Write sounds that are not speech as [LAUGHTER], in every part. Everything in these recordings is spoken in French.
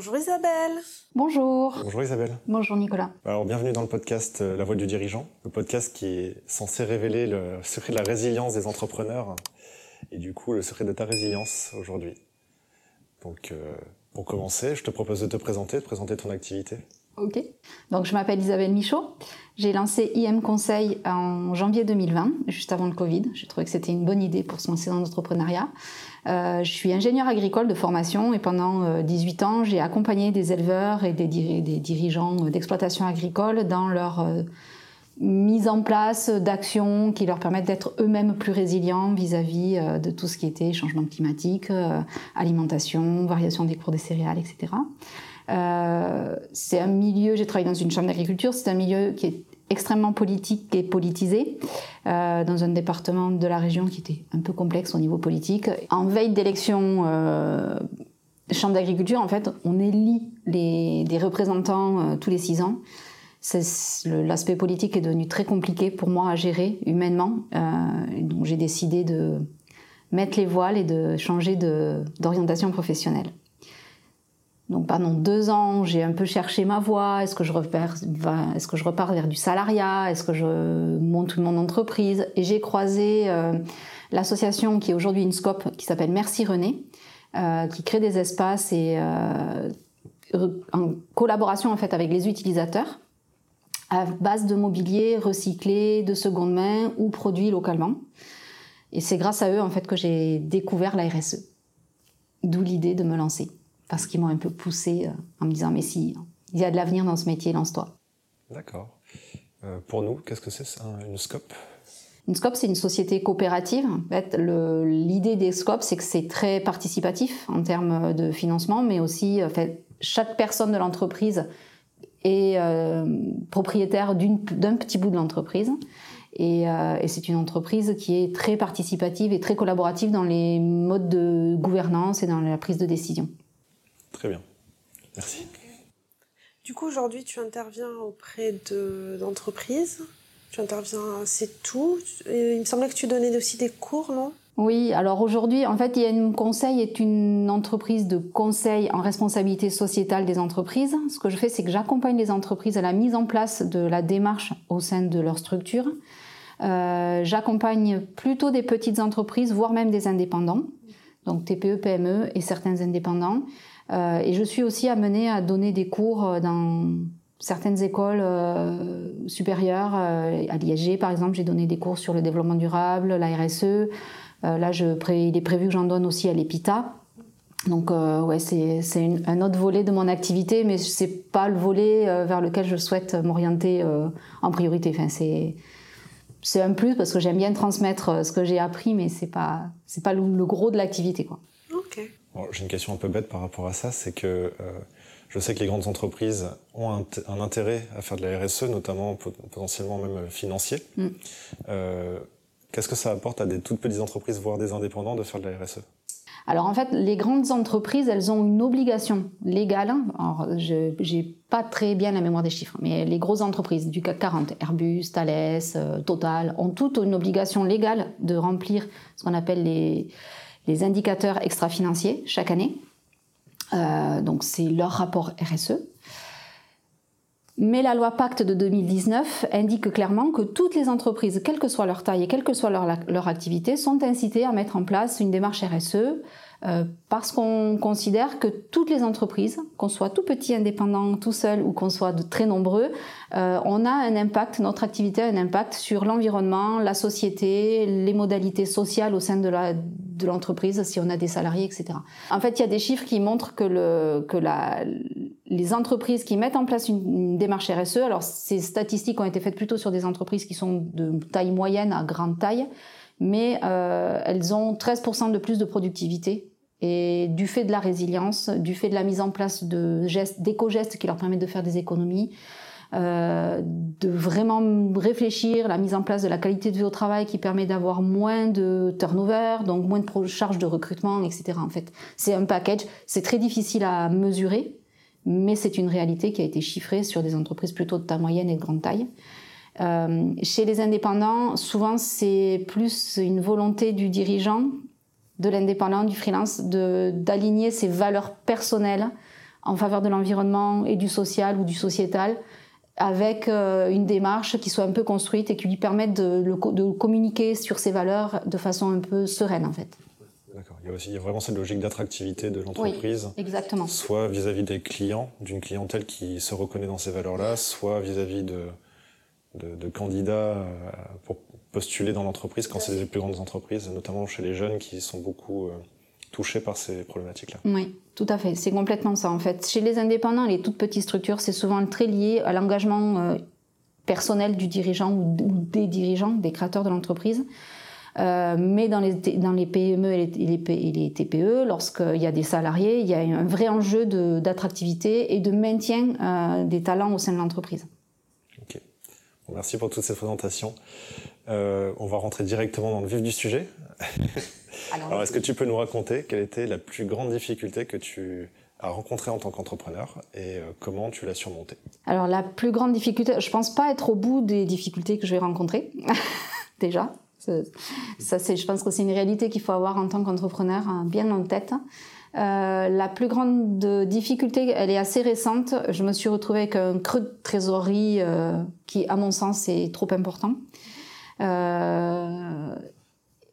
Bonjour Isabelle. Bonjour. Bonjour Isabelle. Bonjour Nicolas. Alors bienvenue dans le podcast euh, La Voix du dirigeant, le podcast qui est censé révéler le secret de la résilience des entrepreneurs et du coup le secret de ta résilience aujourd'hui. Donc euh, pour commencer, je te propose de te présenter, de présenter ton activité. Ok. Donc je m'appelle Isabelle Michaud. J'ai lancé IM Conseil en janvier 2020, juste avant le Covid. J'ai trouvé que c'était une bonne idée pour se lancer dans l'entrepreneuriat. Euh, je suis ingénieure agricole de formation et pendant 18 euh, ans, j'ai accompagné des éleveurs et des, dirigeants d'exploitation agricole dans leur euh, mise en place d'actions qui leur permettent d'être eux-mêmes plus résilients vis-à-vis de tout ce qui était changement climatique, alimentation, variation des cours des céréales, etc. c'est un milieu, j'ai travaillé dans une chambre d'agriculture, c'est un milieu qui est extrêmement politique et politisé, euh, dans un département de la région qui était un peu complexe au niveau politique. En veille d'élection, euh, Chambre d'agriculture, en fait, on élit des représentants euh, tous les six ans. L'aspect politique est devenu très compliqué pour moi à gérer humainement. Euh, donc j'ai décidé de mettre les voiles et de changer d'orientation professionnelle. Donc pendant deux ans, j'ai un peu cherché ma voie. Est-ce que je repars, est-ce que je repars vers du salariat? Est-ce que je monte mon entreprise? Et j'ai croisé euh, l'association qui est aujourd'hui une scope qui s'appelle Merci René, euh, qui crée des espaces et euh, en collaboration en fait avec les utilisateurs à base de mobilier recyclé, de seconde main ou produit localement. Et c'est grâce à eux en fait que j'ai découvert la RSE. D'où l'idée de me lancer parce qu'ils m'ont un peu poussé euh, en me disant mais si, il y a de l'avenir dans ce métier, lance-toi. D'accord. Euh, pour nous, qu'est-ce que c'est une SCOP Une SCOP, c'est une société coopérative. En fait, l'idée des SCOP, c'est que c'est très participatif en termes de financement, mais aussi en fait, chaque personne de l'entreprise est euh, propriétaire d'un petit bout de l'entreprise. Et, et c'est une entreprise qui est très participative et très collaborative dans les modes de gouvernance et dans la prise de décision. Très bien. Merci. Du coup, aujourd'hui, tu interviens auprès d'entreprises. tu interviens, c'est tout. il me semblait que tu donnais aussi des cours, non? Oui, alors aujourd'hui, en fait, IN Conseil est une entreprise de conseil en responsabilité sociétale des entreprises. Ce que je fais, c'est que j'accompagne les entreprises à la mise en place de la démarche au sein de leur structure. Euh, j'accompagne plutôt des petites entreprises, voire même des indépendants, donc TPE, PME et certains indépendants, et je suis aussi amenée à donner des cours euh, dans certaines écoles euh, supérieures. à l'ISG, par exemple, j'ai donné des cours sur le développement durable, la RSE. là, il est prévu que j'en donne aussi à l'EPITA. Donc, ouais, c'est un autre volet de mon activité, mais c'est pas le volet vers lequel je souhaite m'orienter en priorité. Enfin, c'est un plus parce que j'aime bien transmettre ce que j'ai appris, mais c'est pas pas le, le, gros de l'activité, quoi. J'ai une question un peu bête par rapport à ça, c'est que euh, je sais que les grandes entreprises ont un, intérêt à faire de la RSE, notamment potentiellement même euh, financier. Mm. Euh, Qu'est-ce que ça apporte à des toutes petites entreprises, voire des indépendants, de faire de la RSE alors en fait, les grandes entreprises, elles ont une obligation légale. Alors, je n'ai pas très bien la mémoire des chiffres, mais les grosses entreprises du CAC 40, Airbus, Thales, Total, ont toutes une obligation légale de remplir ce qu'on appelle les, les indicateurs extra-financiers chaque année. Euh, donc c'est leur rapport RSE. Mais la loi Pacte de 2019 indique clairement que toutes les entreprises, quelle que soit leur taille et quelle que soit leur, leur activité, sont incitées à mettre en place une démarche RSE euh, parce qu'on considère que toutes les entreprises, qu'on soit tout petit, indépendant, tout seul ou qu'on soit de très nombreux, euh, on a un impact, notre activité a un impact sur l'environnement, la société, les modalités sociales au sein de la de l'entreprise, si on a des salariés, etc. En fait, il y a des chiffres qui montrent que, le, que la, les entreprises qui mettent en place une, démarche RSE, alors ces statistiques ont été faites plutôt sur des entreprises qui sont de taille moyenne à grande taille, mais euh, elles ont 13% de plus de productivité et du fait de la résilience, du fait de la mise en place de gestes, d'éco-gestes qui leur permettent de faire des économies, euh, de vraiment réfléchir la mise en place de la qualité de vie au travail qui permet d'avoir moins de turnover, donc moins de charges de recrutement, etc. En fait, c'est un package. C'est très difficile à mesurer, mais c'est une réalité qui a été chiffrée sur des entreprises plutôt de taille moyenne et de grande taille. Euh, chez les indépendants, souvent c'est plus une volonté du dirigeant de l'indépendant, du freelance, de d'aligner ses valeurs personnelles en faveur de l'environnement et du social ou du sociétal, avec une démarche qui soit un peu construite et qui lui permette de, de communiquer sur ses valeurs de façon un peu sereine en fait. Il y a aussi vraiment cette logique d'attractivité de l'entreprise. exactement. Soit vis-à-vis des clients, d'une clientèle qui se reconnaît dans ces valeurs-là, soit vis-à-vis de, de, candidats euh, pour postuler dans l'entreprise quand c'est les plus grandes entreprises, notamment chez les jeunes qui sont beaucoup euh, touchés par ces problématiques-là. Oui, tout à fait. C'est complètement ça en fait. Chez les indépendants, les toutes petites structures, c'est souvent très lié à l'engagement euh, personnel du dirigeant ou des dirigeants, des créateurs de l'entreprise. Mais dans les, PME et les, les, TPE, lorsqu'il y a des salariés, il y a un vrai enjeu d'attractivité et de maintien des talents au sein de l'entreprise. Merci pour toutes ces présentations. Euh, on va rentrer directement dans le vif du sujet. [LAUGHS] Alors, est-ce que tu peux nous raconter quelle était la plus grande difficulté que tu as rencontrée en tant qu'entrepreneur et comment tu l'as surmontée? Alors, la plus grande difficulté, je pense pas être au bout des difficultés que je vais rencontrer, [LAUGHS] déjà. Ça, c'est, je pense que c'est une réalité qu'il faut avoir en tant qu'entrepreneur hein, bien en tête. Euh, la plus grande difficulté, elle est assez récente. Je me suis retrouvée avec un creux de trésorerie euh, qui, à mon sens, est trop important. Euh,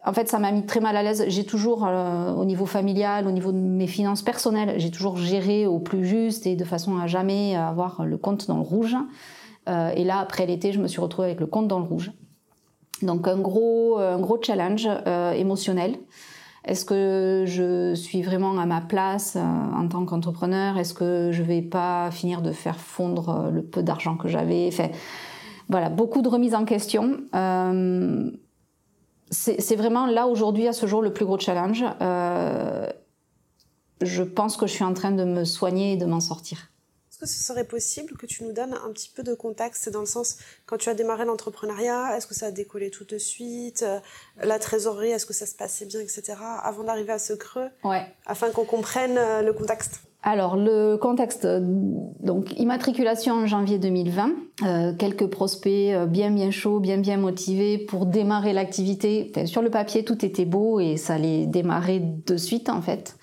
en fait, ça m'a mis très mal à l'aise. J'ai toujours, au niveau familial, au niveau de mes finances personnelles, j'ai toujours géré au plus juste et de façon à jamais avoir le compte dans le rouge. et là, après l'été, je me suis retrouvée avec le compte dans le rouge. Donc un gros, un gros challenge émotionnel. Est-ce que je suis vraiment à ma place euh, en tant qu'entrepreneur? Est-ce que je vais pas finir de faire fondre euh, le peu d'argent que j'avais? Enfin, Voilà, beaucoup de remises en question. c'est vraiment là aujourd'hui, à ce jour, le plus gros challenge. je pense que je suis en train de me soigner et de m'en sortir. Est-ce que ce serait possible que tu nous donnes un petit peu de contexte dans le sens, quand tu as démarré l'entrepreneuriat, est-ce que ça a décollé tout de suite euh, La trésorerie, est-ce que ça se passait bien, etc. Avant d'arriver à ce creux, ouais. afin qu'on comprenne euh, le contexte alors le contexte, euh, donc immatriculation en janvier 2020, quelques prospects bien bien chauds, bien bien motivés pour démarrer l'activité. sur le papier tout était beau et ça allait démarrer de suite en fait.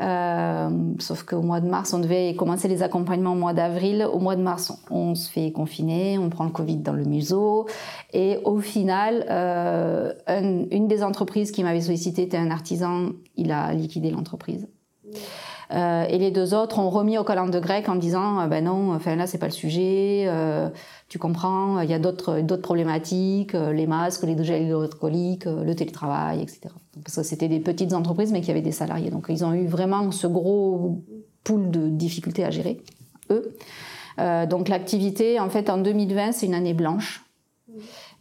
Euh, sauf qu'au mois de mars, on devait commencer les accompagnements au mois d'avril. Au mois de mars, on se fait confiner, on prend le Covid dans le museau. Et au final, euh, une des entreprises qui m'avait sollicité était un artisan. Il a liquidé l'entreprise. Euh, et les deux autres ont remis au calendrier grec en disant ben non, enfin là c'est pas le sujet. Euh, tu comprends, il y a d'autres d'autres problématiques, euh, les masques, les gels hydroalcooliques, euh, le télétravail, etc. Parce que c'était des petites entreprises, mais qui avaient des salariés. Donc ils ont eu vraiment ce gros pool de difficultés à gérer, eux. Euh, donc l'activité, en fait, en 2020, c'est une année blanche.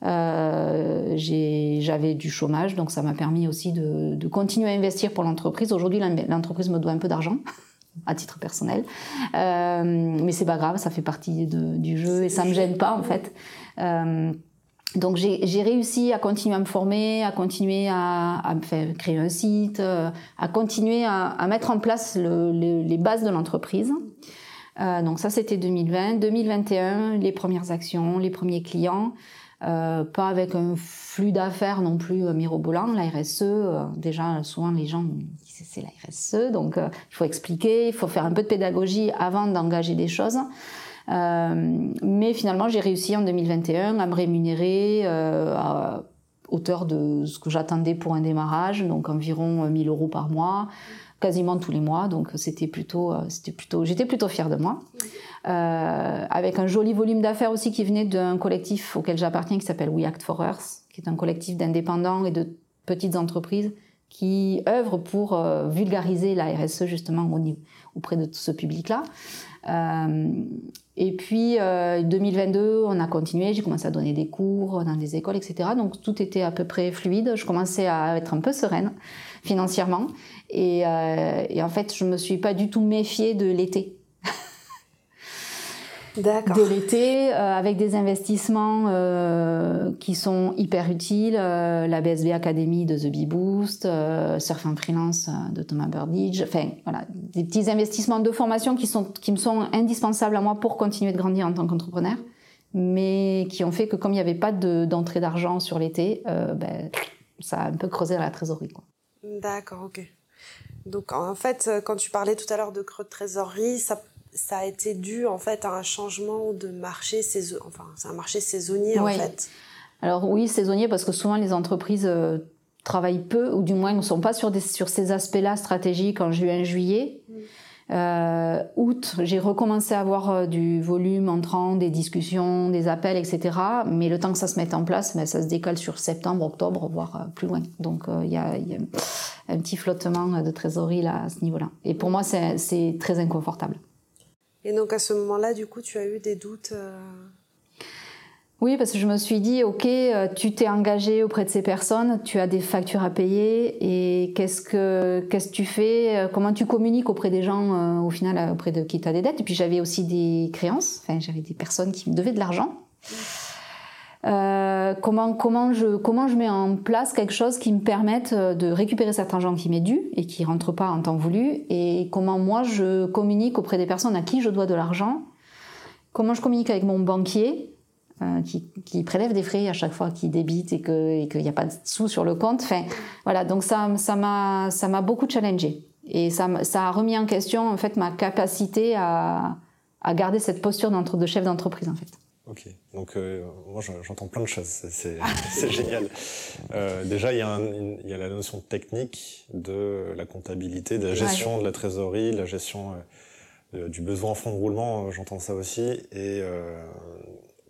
Euh, j'avais du chômage, donc ça m'a permis aussi de, de, continuer à investir pour l'entreprise. Aujourd'hui, l'entreprise me doit un peu d'argent [LAUGHS] à titre personnel. Euh, mais c'est pas grave, ça fait partie de, du jeu et ça me gêne pas en fait. Euh, donc j'ai réussi à continuer à me former, à continuer à, à faire, créer un site, euh, à continuer à, à mettre en place le, les bases de l'entreprise. Euh, donc ça c'était 2020. 2021, les premières actions, les premiers clients. Euh, pas avec un flux d'affaires non plus euh, mirobolant. La RSE, euh, déjà souvent les gens disent c'est la RSE, donc il faut expliquer, il faut faire un peu de pédagogie avant d'engager des choses. mais finalement, j'ai réussi en 2021 à me rémunérer à hauteur de ce que j'attendais pour un démarrage, donc environ 1000 euros par mois quasiment tous les mois. Donc c'était plutôt, c'était plutôt, j'étais plutôt fière de moi. Euh, avec un joli volume d'affaires aussi qui venait d'un collectif auquel j'appartiens qui s'appelle We Act for Earth, qui est un collectif d'indépendants et de petites entreprises qui œuvrent pour euh, vulgariser la RSE justement auprès de ce public-là. Euh, et puis, euh, 2022, on a continué, j'ai commencé à donner des cours dans des écoles, etc. Donc, tout était à peu près fluide. Je commençais à être un peu sereine financièrement. Et, et en fait, je me suis pas du tout méfiée de l'été de l'été euh, avec des investissements euh, qui sont hyper utiles. Euh, la BSB Academy de The Bee Boost, Surf and Freelance de Thomas Burdidge. Enfin, voilà, des petits investissements de formation qui, sont, qui me sont indispensables à moi pour continuer de grandir en tant qu'entrepreneur, mais qui ont fait que comme il n'y avait pas d'entrée d'argent sur l'été, ben, ça a un peu creusé la trésorerie. D'accord, ok. Donc en fait, quand tu parlais tout à l'heure de creux de trésorerie, ça ça a été dû en fait à un changement de marché saisonnier. Enfin, c'est un marché saisonnier en fait. Alors oui, saisonnier parce que souvent les entreprises euh, travaillent peu ou du moins ne sont pas sur, des, sur ces aspects-là stratégiques en juin, juillet. Mm. Euh, août, j'ai recommencé à avoir euh, du volume entrant, des discussions, des appels, etc. Mais le temps que ça se mette en place, ben, ça se décale sur septembre, octobre, voire plus loin. Donc il y, a, y, a, un petit flottement de trésorerie là à ce niveau-là. Et pour moi, c'est très inconfortable. Et donc à ce moment-là, du coup, tu as eu des doutes oui, parce que je me suis dit, ok, euh, tu t'es engagé auprès de ces personnes, tu as des factures à payer, et qu'est-ce que qu'est-ce que tu fais euh, Comment tu communiques auprès des gens, euh, au final, auprès de qui t'as des dettes? Et puis j'avais aussi des créances, enfin j'avais des personnes qui me devaient de l'argent. Comment comment je comment je mets en place quelque chose qui me permette de récupérer cet argent qui m'est dû et qui rentre pas en temps voulu et comment moi je communique auprès des personnes à qui je dois de l'argent? Comment je communique avec mon banquier euh, qui, qui, prélève des frais à chaque fois qu'il débite et qu'il n'y a pas de sous sur le compte? Enfin, voilà, donc ça, m'a, beaucoup challengé et ça, ça a remis en question en fait ma capacité à, à garder cette posture de chef d'entreprise en fait. Ok, donc euh, moi j'entends plein de choses, [LAUGHS] c'est génial. Euh, déjà il y, y, a la notion technique de la comptabilité, de la gestion de la trésorerie, la gestion euh, du besoin en fonds de roulement, j'entends ça aussi, et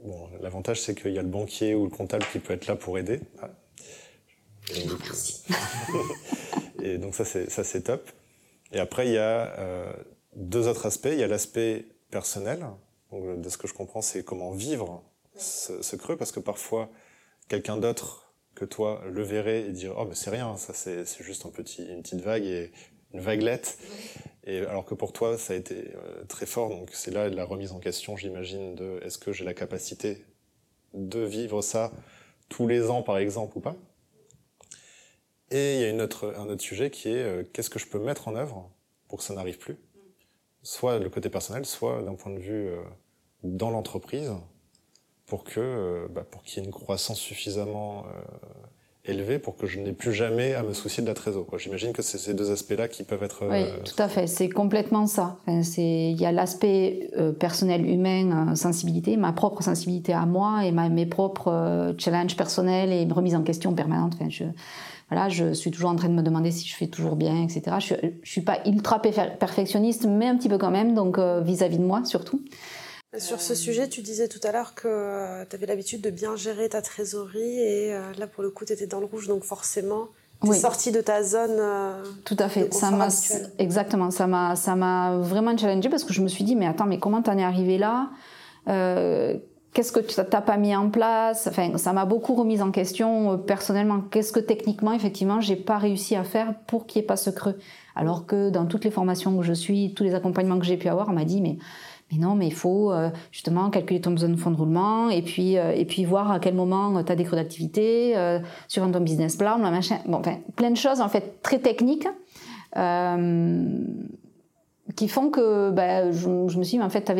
Bon, l'avantage, c'est qu'il y a le banquier ou le comptable qui peut être là pour aider. Ah. Et, donc, Merci. [LAUGHS] et donc ça, c'est ça, c'est top. Et après, il y a euh, deux autres aspects. Il y a l'aspect personnel. Donc, de ce que je comprends, c'est comment vivre ce, ce, creux, parce que parfois, quelqu'un d'autre que toi le verrait et dire oh mais c'est rien, ça c'est juste un petit, une petite vague et une vaguelette. Et alors que pour toi, ça a été euh, très fort, donc c'est là la remise en question, j'imagine, de est-ce que j'ai la capacité de vivre ça tous les ans, par exemple, ou pas? Et il y a une autre, un autre sujet qui est euh, qu'est-ce que je peux mettre en œuvre pour que ça n'arrive plus? Soit le côté personnel, soit d'un point de vue euh, dans l'entreprise, pour que bah, pour qu'il y ait une croissance suffisamment élevé pour que je n'ai plus jamais à me soucier de la trésorerie. J'imagine que c'est ces deux aspects-là qui peuvent être... Oui, euh, tout à fait. C'est complètement ça. il y a l'aspect euh, personnel, humain, euh, sensibilité, ma propre sensibilité à moi et ma, mes propres challenges personnels et remise en question permanente. Enfin, je, voilà, je suis toujours en train de me demander si je fais toujours bien, etc. Je, je suis pas ultra perfectionniste, mais un petit peu quand même, donc vis-à-vis -vis de moi surtout. Sur ce sujet, tu disais tout à l'heure que euh, tu avais l'habitude de bien gérer ta trésorerie et euh, là, pour le coup, tu étais dans le rouge, donc forcément, tu es sortie de ta zone. Euh, tout à fait. ça m'a exactement. Ça m'a ça m'a vraiment challengé parce que je me suis dit mais attends mais comment t'en es arrivé là? Qu'est-ce que tu n'as pas mis en place? Enfin, ça m'a beaucoup remise en question personnellement. Qu'est-ce que techniquement, effectivement, j'ai pas réussi à faire pour qu'il n'y ait pas ce creux? Alors que dans toutes les formations que je suis, tous les accompagnements que j'ai pu avoir, on m'a dit mais non, mais il faut euh, justement calculer ton besoin de fonds de roulement et puis euh, et puis voir à quel moment tu as des creux d'activité, euh, suivant ton business plan, plein de choses en fait très techniques qui font que bah, je, me suis dit, mais en fait,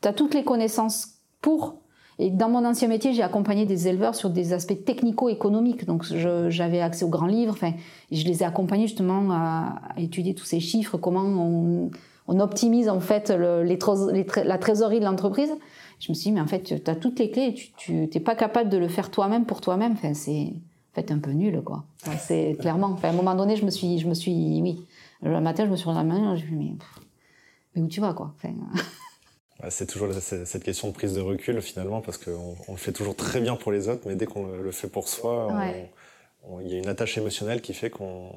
tu as toutes les connaissances pour. Et dans mon ancien métier, j'ai accompagné des éleveurs sur des aspects technico-économiques. Donc, j'avais accès aux grands livres. Enfin, je les ai accompagnés justement à, à étudier tous ces chiffres, comment on on optimise en fait les, la trésorerie de l'entreprise. Je me suis dit, mais en fait, tu as toutes les clés tu n'es pas capable de le faire toi-même pour toi-même. Enfin, c'est en fait un peu nul, quoi. c'est clairement. Enfin, à un moment donné, je me suis, je me suis, oui, le matin, je me suis main, je me suis dit, mais, où tu vas, quoi? C'est toujours cette question de prise de recul finalement, parce qu'on on le fait toujours très bien pour les autres, mais dès qu'on le fait pour soi, il y a une attache émotionnelle qui fait qu'on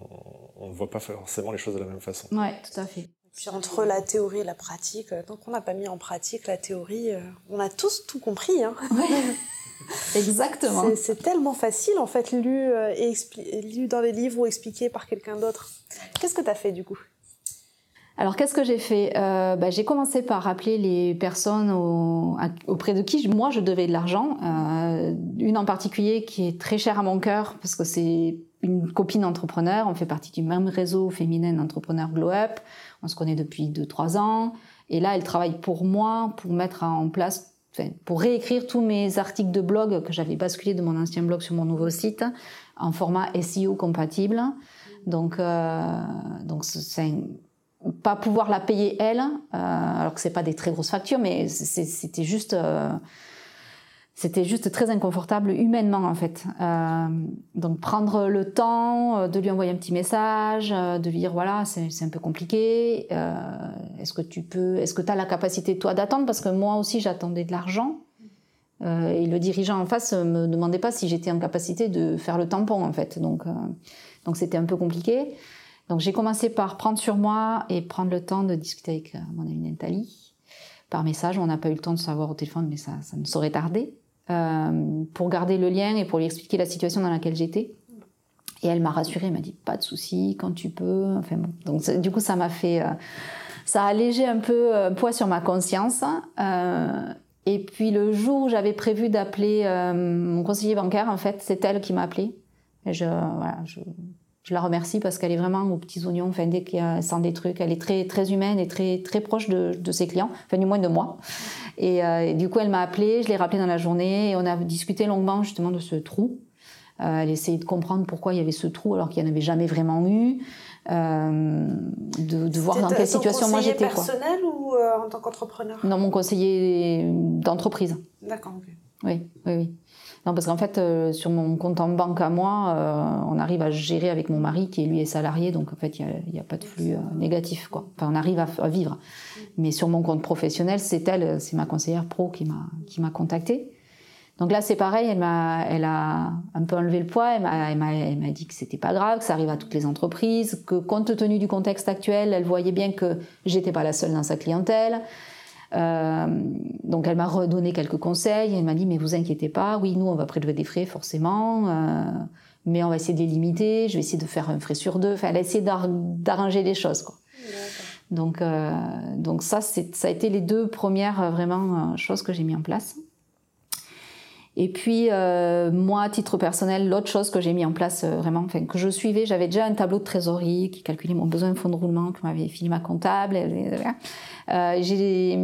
ne voit pas forcément les choses de la même façon. Oui, tout à fait. Puis entre la théorie et la pratique, euh, tant qu'on n'a pas mis en pratique la théorie, euh, on a tous tout compris. Hein. [LAUGHS] Exactement. C'est tellement facile en fait, lu, euh, et lu dans les livres ou expliqué par quelqu'un d'autre. Qu'est-ce que tu as fait du coup? Alors qu'est-ce que j'ai fait? Euh, bah, J'ai commencé par appeler les personnes auprès de qui moi je devais de l'argent. Euh, une en particulier qui est très chère à mon cœur parce que c'est une copine entrepreneur. On fait partie du même réseau féminin d'entrepreneurs Glow Up. On se connaît depuis 2-3 ans. Et là, elle travaille pour moi pour mettre en place pour réécrire tous mes articles de blog que j'avais basculés de mon ancien blog sur mon nouveau site en format SEO compatible. Donc, euh, donc c'est pas pouvoir la payer elle, alors que c'est pas des très grosses factures, mais c'était juste c'était juste très inconfortable humainement en fait. Euh, donc prendre le temps euh, de lui envoyer un petit message, euh, de lui dire voilà c'est un peu compliqué. Euh, est-ce que tu peux, est-ce que tu as la capacité toi d'attendre? Parce que moi aussi j'attendais de l'argent. Euh, et le dirigeant en face me demandait pas si j'étais en capacité de faire le tampon en fait. Donc donc c'était un peu compliqué. Donc j'ai commencé par prendre sur moi et prendre le temps de discuter avec mon amie Nathalie par message. On n'a pas eu le temps de savoir au téléphone, mais ça, ça ne saurait tarder. Euh, pour garder le lien et pour lui expliquer la situation dans laquelle j'étais. Et elle m'a rassurée, elle m'a dit pas de souci, quand tu peux. Enfin bon. Donc du coup, ça m'a fait, euh, ça a allégé un peu un poids sur ma conscience. Euh, et puis le jour où j'avais prévu d'appeler mon conseiller bancaire, en fait, c'est elle qui m'a appelé. Et je, voilà, je, je la remercie parce qu'elle est vraiment aux petits oignons. Enfin, dès qu'il des trucs, elle est très très humaine et très très proche de, de ses clients, enfin du moins de moi. Et, euh, du coup, elle m'a appelé, je l'ai rappelé dans la journée et on a discuté longuement justement de ce trou. Euh, elle essayait de comprendre pourquoi il y avait ce trou alors qu'il n'y en avait jamais vraiment eu. Euh, de, de voir dans quelle situation moi j'étais. personnel ou euh, en tant qu'entrepreneur? Non, mon conseiller d'entreprise. D'accord. Oui, oui, oui. Non, parce qu'en fait, euh, sur mon compte en banque à moi, euh, on arrive à gérer avec mon mari qui lui est salarié, donc en fait, il n'y a, a, pas de flux euh, négatif, quoi. Enfin, on arrive à, à, vivre. Mais sur mon compte professionnel, c'est elle, c'est ma conseillère pro qui m'a qui m'a contactée. Donc là, c'est pareil, elle m'a, elle a un peu enlevé le poids. Elle m'a, elle m'a, elle m'a dit que c'était pas grave, que ça arrive à toutes les entreprises, que compte tenu du contexte actuel, elle voyait bien que j'étais pas la seule dans sa clientèle. Euh, donc elle m'a redonné quelques conseils. Elle m'a dit mais vous inquiétez pas, oui nous on va prélever des frais forcément, euh, mais on va essayer de les limiter. Je vais essayer de faire un frais sur deux. Enfin elle a essayé d'arranger les choses. Quoi. Donc euh, donc ça c'est ça a été les deux premières euh, vraiment euh, choses que j'ai mis en place. Et puis euh, moi, à titre personnel, l'autre chose que j'ai mis en place euh, vraiment, enfin que je suivais, j'avais déjà un tableau de trésorerie qui calculait mon besoin de fonds de roulement que m'avait filé ma comptable. Euh, j'ai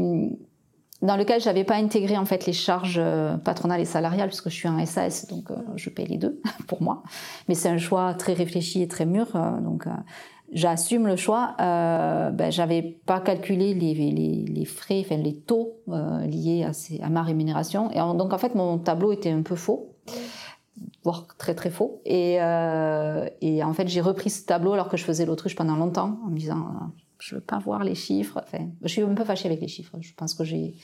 dans lequel j'avais pas intégré en fait les charges euh, patronales et salariales puisque je suis un SAS donc euh, je paye les deux [LAUGHS] pour moi mais c'est un choix très réfléchi et très mûr euh, donc j'assume le choix ben, j'avais pas calculé les, les, les, frais enfin les taux liés à, ces, à, ma rémunération et donc en fait mon tableau était un peu faux voire très très faux et, et en fait j'ai repris ce tableau alors que je faisais l'autruche pendant longtemps en me disant je veux pas voir les chiffres. Enfin, je suis un peu fâchée avec les chiffres. Je pense que j'ai.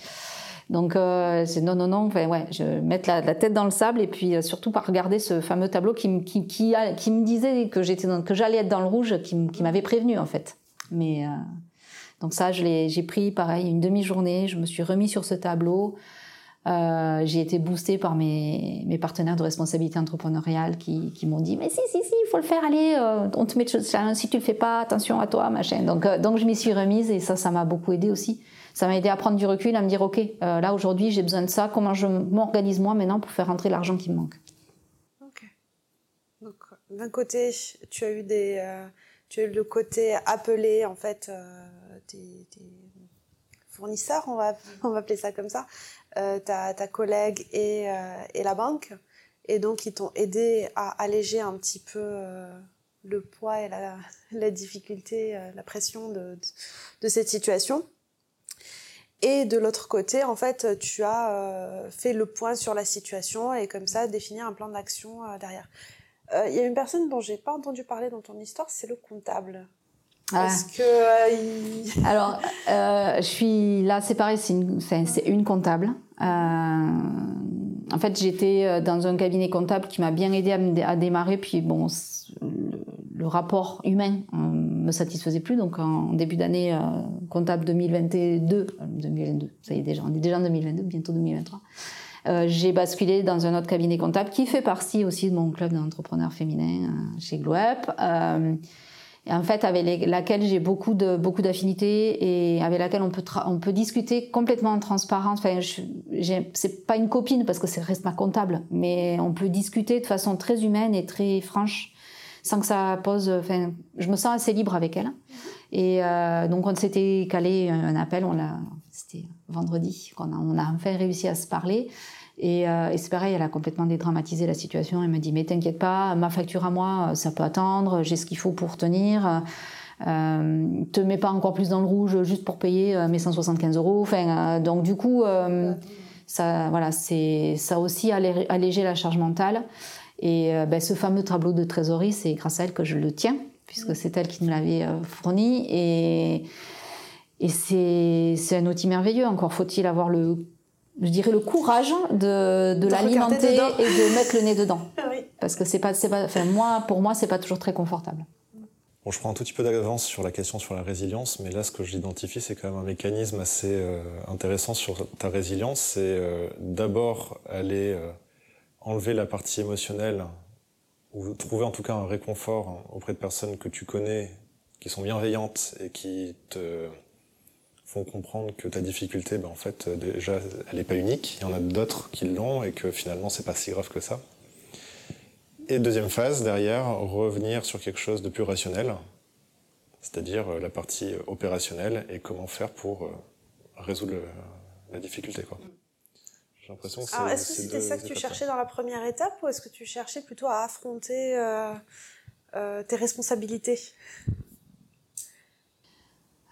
Donc euh, c'est non non non. Enfin ouais, je mettre la, tête dans le sable et puis euh, surtout par regarder ce fameux tableau qui qui qui, qui me disait que j'étais que j'allais être dans le rouge, qui, m'avait prévenu en fait. Mais euh, donc ça, j'ai pris pareil une demi-journée. Je me suis remis sur ce tableau. Euh, j'ai été boostée par mes, mes, partenaires de responsabilité entrepreneuriale qui, qui m'ont dit mais si si si il faut le faire allez euh, on te met si tu le fais pas attention à toi machin donc euh, donc je m'y suis remise et ça ça m'a beaucoup aidé aussi ça m'a aidé à prendre du recul à me dire ok euh, là aujourd'hui j'ai besoin de ça comment je m'organise moi maintenant pour faire rentrer l'argent qui me manque? Ok donc d'un côté tu as eu des tu as eu le côté appelé en fait tes, tes fournisseurs [LAUGHS] on va appeler ça comme ça euh, ta, collègue et, euh, la banque. Et donc, ils t'ont aidé à alléger un petit peu euh, le poids et la, [LAUGHS] difficulté, la pression de, cette situation. Et de l'autre côté, en fait, tu as fait le point sur la situation et comme ça, définir un plan d'action derrière. Il y a une personne dont j'ai pas entendu parler dans ton histoire, c'est le comptable. Ah. que euh, il... alors euh, je suis là c'est pareil c'est une comptable euh, en fait j'étais euh, dans un cabinet comptable qui m'a bien aidé à, démarrer puis bon le, rapport humain euh, me satisfaisait plus. Donc en début d'année euh, comptable 2022 2022 ça y est déjà on est déjà en 2022 bientôt 2023 j'ai basculé dans un autre cabinet comptable qui fait partie aussi de mon club d'entrepreneurs féminins chez Gloep en fait avec laquelle j'ai beaucoup de beaucoup d'affinités et avec laquelle on peut on peut discuter complètement en transparence. Enfin, c'est pas une copine parce que c'est reste ma comptable, mais on peut discuter de façon très humaine et très franche sans que ça pose. Enfin, je me sens assez libre avec elle. Et euh, donc on s'était calé un appel, on l'a, c'était vendredi qu'on a, on a enfin réussi à se parler. Et, euh, et c'est pareil, elle a complètement dédramatisé la situation. Elle me dit mais t'inquiète pas, ma facture à moi, ça peut attendre, j'ai ce qu'il faut pour tenir. euh, te met pas encore plus dans le rouge juste pour payer euh, mes 175 euros. Enfin, donc du coup, ça, voilà, c'est ça aussi alléger la charge mentale. Et ben, ce fameux tableau de trésorerie, c'est grâce à elle que je le tiens, puisque c'est elle qui nous l'avait fourni. Et, et c'est un outil merveilleux. Encore faut-il avoir le je dirais le courage de, de, l'alimenter et de mettre le nez dedans. [LAUGHS] oui. Parce que c'est pas, c'est pas, enfin moi, pour moi, c'est pas toujours très confortable. Bon, je prends un tout petit peu d'avance sur la question sur la résilience, mais là, ce que j'identifie, c'est quand même un mécanisme assez euh, intéressant sur ta résilience. C'est euh, d'abord aller euh, enlever la partie émotionnelle ou trouver en tout cas un réconfort auprès de personnes que tu connais, qui sont bienveillantes et qui te font comprendre que ta difficulté, ben, en fait, déjà, elle n'est pas unique. Il y en a d'autres qui l'ont et que finalement, c'est pas si grave que ça. Et deuxième phase, derrière, revenir sur quelque chose de plus rationnel, c'est-à-dire euh, la partie opérationnelle et comment faire pour euh, résoudre la difficulté. Quoi. J'ai l'impression que c'est. est-ce que c'était ça que tu cherchais dans la première étape ou est-ce que tu cherchais plutôt à affronter euh, tes responsabilités?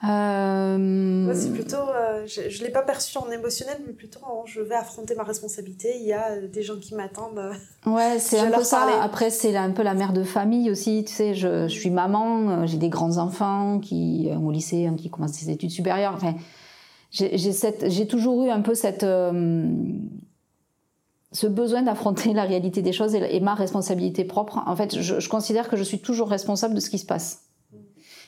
Euh... c'est plutôt, euh, je ne l'ai pas perçu en émotionnel, mais plutôt en je vais affronter ma responsabilité. Il y a des gens qui m'attendent. Euh, ouais, c'est [LAUGHS] un peu ça. Après, c'est un peu la mère de famille aussi. Tu sais, je, je suis maman, euh, j'ai des grands enfants qui au lycée, qui commencent des études supérieures. Enfin, j'ai toujours eu un peu cette ce besoin d'affronter la réalité des choses et, ma responsabilité propre. En fait, je, je considère que je suis toujours responsable de ce qui se passe.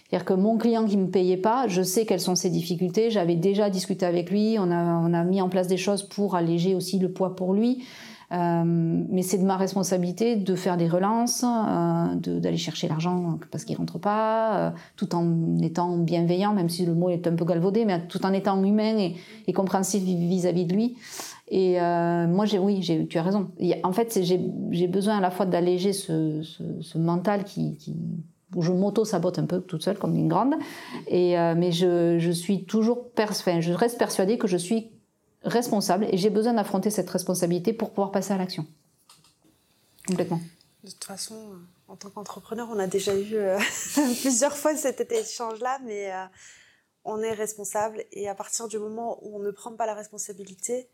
C'est-à-dire que mon client qui me payait pas, je sais quelles sont ses difficultés. J'avais déjà discuté avec lui. On a, on a mis en place des choses pour alléger aussi le poids pour lui. Euh, mais c'est de ma responsabilité de faire des relances, euh, d'aller chercher l'argent parce qu'il rentre pas, euh, tout en étant bienveillant, même si le mot est un peu galvaudé, mais tout en étant humain et, et compréhensif vis-à-vis de lui. Et euh, moi, j'ai, oui, j'ai, tu as raison. En fait, j'ai besoin à la fois d'alléger ce, ce, ce, mental qui, qui je m'auto-sabote un peu toute seule comme une grande. Et, euh, mais je, je, suis toujours, enfin, je reste persuadée que je suis responsable et j'ai besoin d'affronter cette responsabilité pour pouvoir passer à l'action. Complètement. De toute façon, euh, en tant qu'entrepreneur, on a déjà eu euh, [LAUGHS] plusieurs fois cet échange-là, mais on est responsable et à partir du moment où on ne prend pas la responsabilité,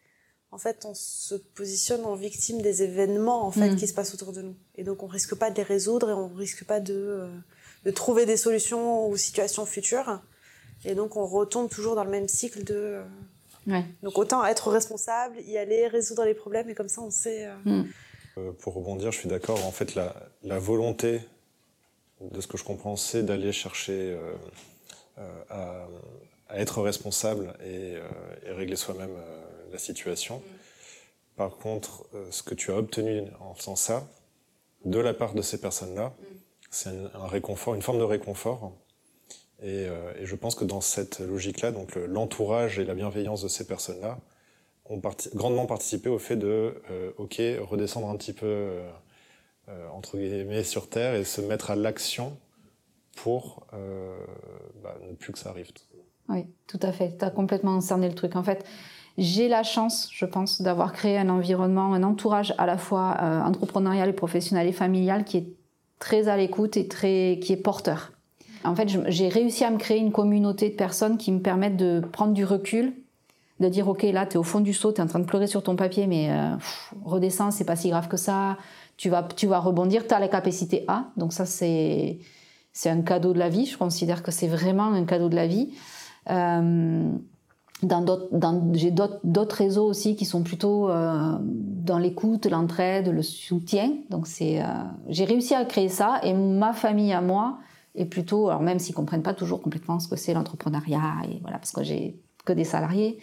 en fait, on se positionne en victime des événements en fait mm. qui se passent autour de nous. Et donc, on risque pas de les résoudre et on risque pas de, euh, de trouver des solutions aux situations futures. Et donc, on retombe toujours dans le même cycle de. Euh, ouais. Donc, autant être responsable, y aller, résoudre les problèmes et comme ça, on sait. Euh, mm. pour rebondir, je suis d'accord. En fait, la, la, volonté, de ce que je comprends, c'est d'aller chercher à, à, être responsable et, et régler soi-même la situation. Par contre, euh, ce que tu as obtenu en faisant ça, de la part de ces personnes-là, c'est un, réconfort, une forme de réconfort. Et, euh, et je pense que dans cette logique-là, donc l'entourage et la bienveillance de ces personnes-là ont grandement participé au fait de, euh, ok, redescendre un petit peu entre guillemets sur terre et se mettre à l'action pour bah, ne plus que ça arrive. Oui, tout à fait. Tu as complètement cerné le truc. En fait, j'ai la chance, je pense, d'avoir créé un environnement, un entourage à la fois euh, entrepreneurial et professionnel et familial qui est très à l'écoute et très qui est porteur. En fait, j'ai réussi à me créer une communauté de personnes qui me permettent de prendre du recul, de dire ok là tu es au fond du seau, tu es en train de pleurer sur ton papier, mais euh, redescends, c'est pas si grave que ça. Tu vas tu vas rebondir, tu as la capacité à. Donc ça c'est c'est un cadeau de la vie. Je considère que c'est vraiment un cadeau de la vie. Euh, j'ai d'autres réseaux aussi qui sont plutôt euh, dans l'écoute, l'entraide, le soutien. Donc c'est, euh, j'ai réussi à créer ça et ma famille à moi est plutôt, alors même s'ils comprennent pas toujours complètement ce que c'est l'entrepreneuriat et voilà parce que j'ai que des salariés,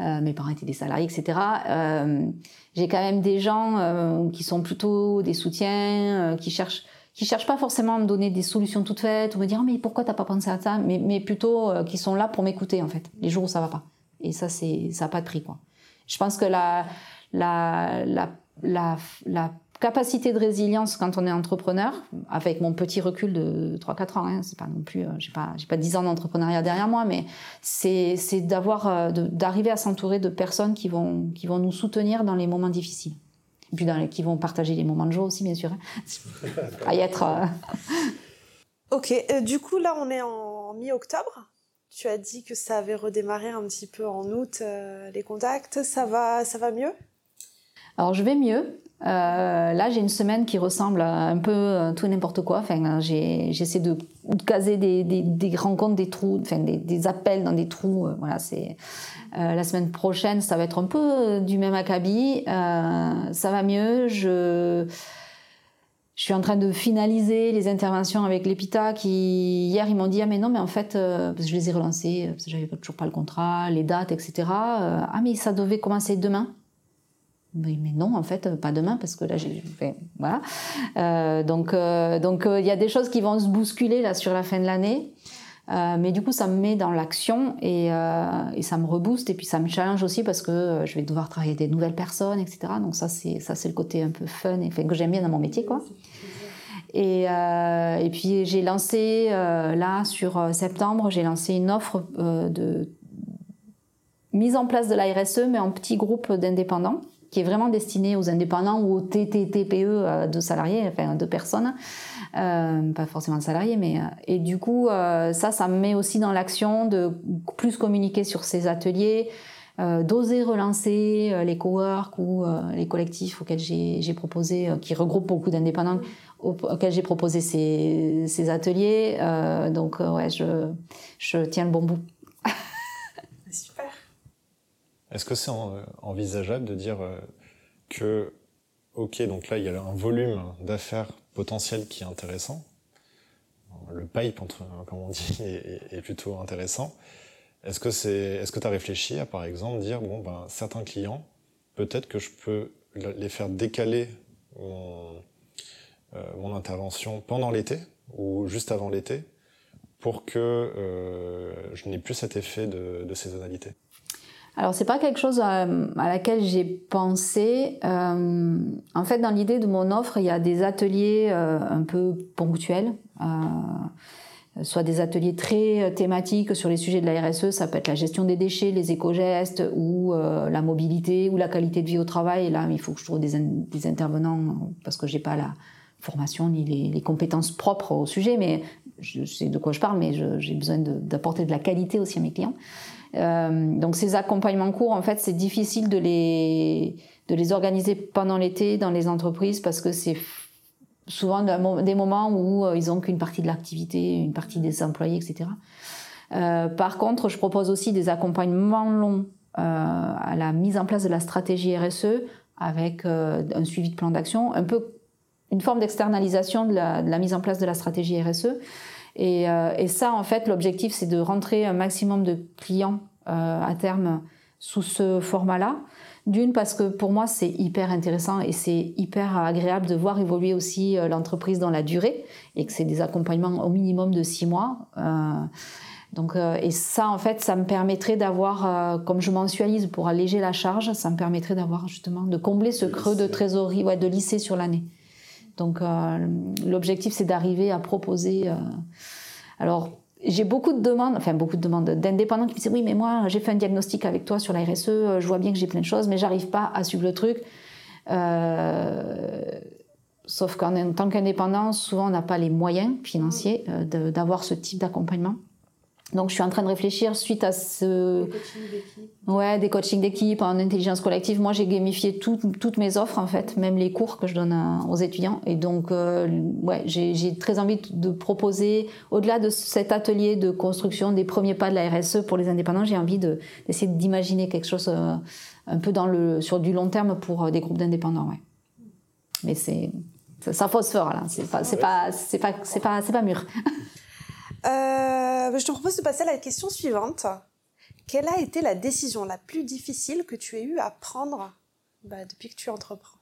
euh, mes parents étaient des salariés, etc. j'ai quand même des gens qui sont plutôt des soutiens, qui cherchent qui cherchent pas forcément à me donner des solutions toutes faites ou me dire mais pourquoi t'as pas pensé à ça? mais, mais plutôt qui sont là pour m'écouter en fait les jours où ça va pas et ça, c'est, ça n'a pas de prix, quoi. Je pense que la, la, la, la, la capacité de résilience quand on est entrepreneur, avec mon petit recul de 3-4 ans, hein, c'est pas non plus, euh, j'ai pas, j'ai pas 10 ans d'entrepreneuriat derrière moi, mais c'est, c'est d'avoir, euh, d'arriver à s'entourer de personnes qui vont, qui vont nous soutenir dans les moments difficiles. Et puis dans les, qui vont partager les moments de joie aussi, bien sûr. Hein. [LAUGHS] à y être. Euh, Ok, du coup là on est en mi-octobre. Tu as dit que ça avait redémarré un petit peu en août euh, les contacts. Ça va, ça va mieux? Alors je vais mieux. Euh, là, j'ai une semaine qui ressemble à un peu tout n'importe quoi. Enfin, j'essaie de, caser des, des, rencontres, des trous, enfin, des, appels dans des trous. voilà, c'est la semaine prochaine, ça va être un peu du même acabit. ça va mieux. Je je suis en train de finaliser les interventions avec l'EPITA qui, hier, ils m'ont dit, ah, mais non, mais en fait, euh, parce que je les ai relancés, parce que j'avais toujours pas le contrat, les dates, etc. Euh, ah, mais ça devait commencer demain. Mais, mais, non, en fait, pas demain, parce que là, j'ai. voilà. Euh, donc, donc, il y a des choses qui vont se bousculer, là, sur la fin de l'année. Euh, mais du coup, ça me met dans l'action et, euh, et, ça me rebooste et puis ça me challenge aussi parce que euh, je vais devoir travailler avec des nouvelles personnes, etc. Donc ça, c'est ça, c'est le côté un peu fun et que j'aime bien dans mon métier, quoi. Et, puis j'ai lancé là sur septembre, j'ai lancé une offre de mise en place de la RSE, mais en petit groupe d'indépendants qui est vraiment destinée aux indépendants ou aux TTTPE de salariés, enfin de personnes. Euh, pas forcément de salariés, mais euh, et du coup euh, ça, ça me met aussi dans l'action de plus communiquer sur ces ateliers, d'oser relancer les cowork ou les collectifs auxquels j'ai proposé, qui regroupent beaucoup d'indépendants, auxquels j'ai proposé ces, ces ateliers. donc ouais, je, je tiens le bon bout. [LAUGHS] Super. Est-ce que c'est envisageable de dire que, ok, donc là il y a un volume d'affaires potentiel qui est intéressant. Le pipe, comme on dit, est, plutôt intéressant. Est-ce que c'est, est-ce que tu as réfléchi à, par exemple, dire, bon, ben, certains clients, peut-être que je peux les faire décaler mon, euh, intervention pendant l'été ou juste avant l'été pour que euh, je n'ai plus cet effet de saisonnalité? Alors c'est pas quelque chose à, laquelle j'ai pensé. Euh, en fait, dans l'idée de mon offre, il y a des ateliers euh, un peu ponctuels, euh, soit des ateliers très thématiques sur les sujets de la RSE. Ça peut être la gestion des déchets, les éco-gestes ou la mobilité ou la qualité de vie au travail. Et là, il faut que je trouve des, intervenants parce que j'ai pas la formation ni les, compétences propres au sujet, mais je sais de quoi je parle, mais j'ai besoin d'apporter de la qualité aussi à mes clients. Euh, donc ces accompagnements courts, en fait, c'est difficile de les, de les organiser pendant l'été dans les entreprises parce que c'est souvent des moments où euh, ils ont qu'une partie de l'activité, une partie des employés, etc. Euh, par contre, je propose aussi des accompagnements longs à la mise en place de la stratégie RSE avec un suivi de plan d'action, un peu une forme d'externalisation de la, mise en place de la stratégie RSE. Et, euh, et ça, en fait, l'objectif, c'est de rentrer un maximum de clients euh, à terme sous ce format-là. D'une, parce que pour moi, c'est hyper intéressant et c'est hyper agréable de voir évoluer aussi euh, l'entreprise dans la durée et que c'est des accompagnements au minimum de six mois. Euh, donc, euh, et ça, en fait, ça me permettrait d'avoir, comme je mensualise pour alléger la charge, ça me permettrait d'avoir justement de combler ce creux de trésorerie, ouais, de lycée sur l'année. Donc euh, l'objectif, c'est d'arriver à proposer. Euh, alors, j'ai beaucoup de demandes, enfin beaucoup de demandes d'indépendants qui me disent oui, mais moi, j'ai fait un diagnostic avec toi sur la RSE, euh, je vois bien que j'ai plein de choses, mais j'arrive pas à suivre le truc. sauf qu'en tant qu'indépendant, souvent, on n'a pas les moyens financiers d'avoir ce type d'accompagnement. Donc, je suis en train de réfléchir suite à ce. Des coachings d'équipe. Ouais, des coachings d'équipe en intelligence collective. Moi, j'ai gamifié toutes mes offres, en fait, même les cours que je donne aux étudiants. Et donc, euh, ouais, j'ai très envie de proposer, au-delà de cet atelier de construction des premiers pas de la RSE pour les indépendants, j'ai envie d'essayer d'imaginer quelque chose euh, un peu sur du long terme pour euh, des groupes d'indépendants, ouais. Mais c'est, ça phosphore, là. C'est pas, c'est pas, c'est pas, c'est pas, c'est pas mûr. [LAUGHS] Euh, je te propose de passer à la question suivante. Quelle a été la décision la plus difficile que tu aies eu à prendre bah, depuis que tu entreprends?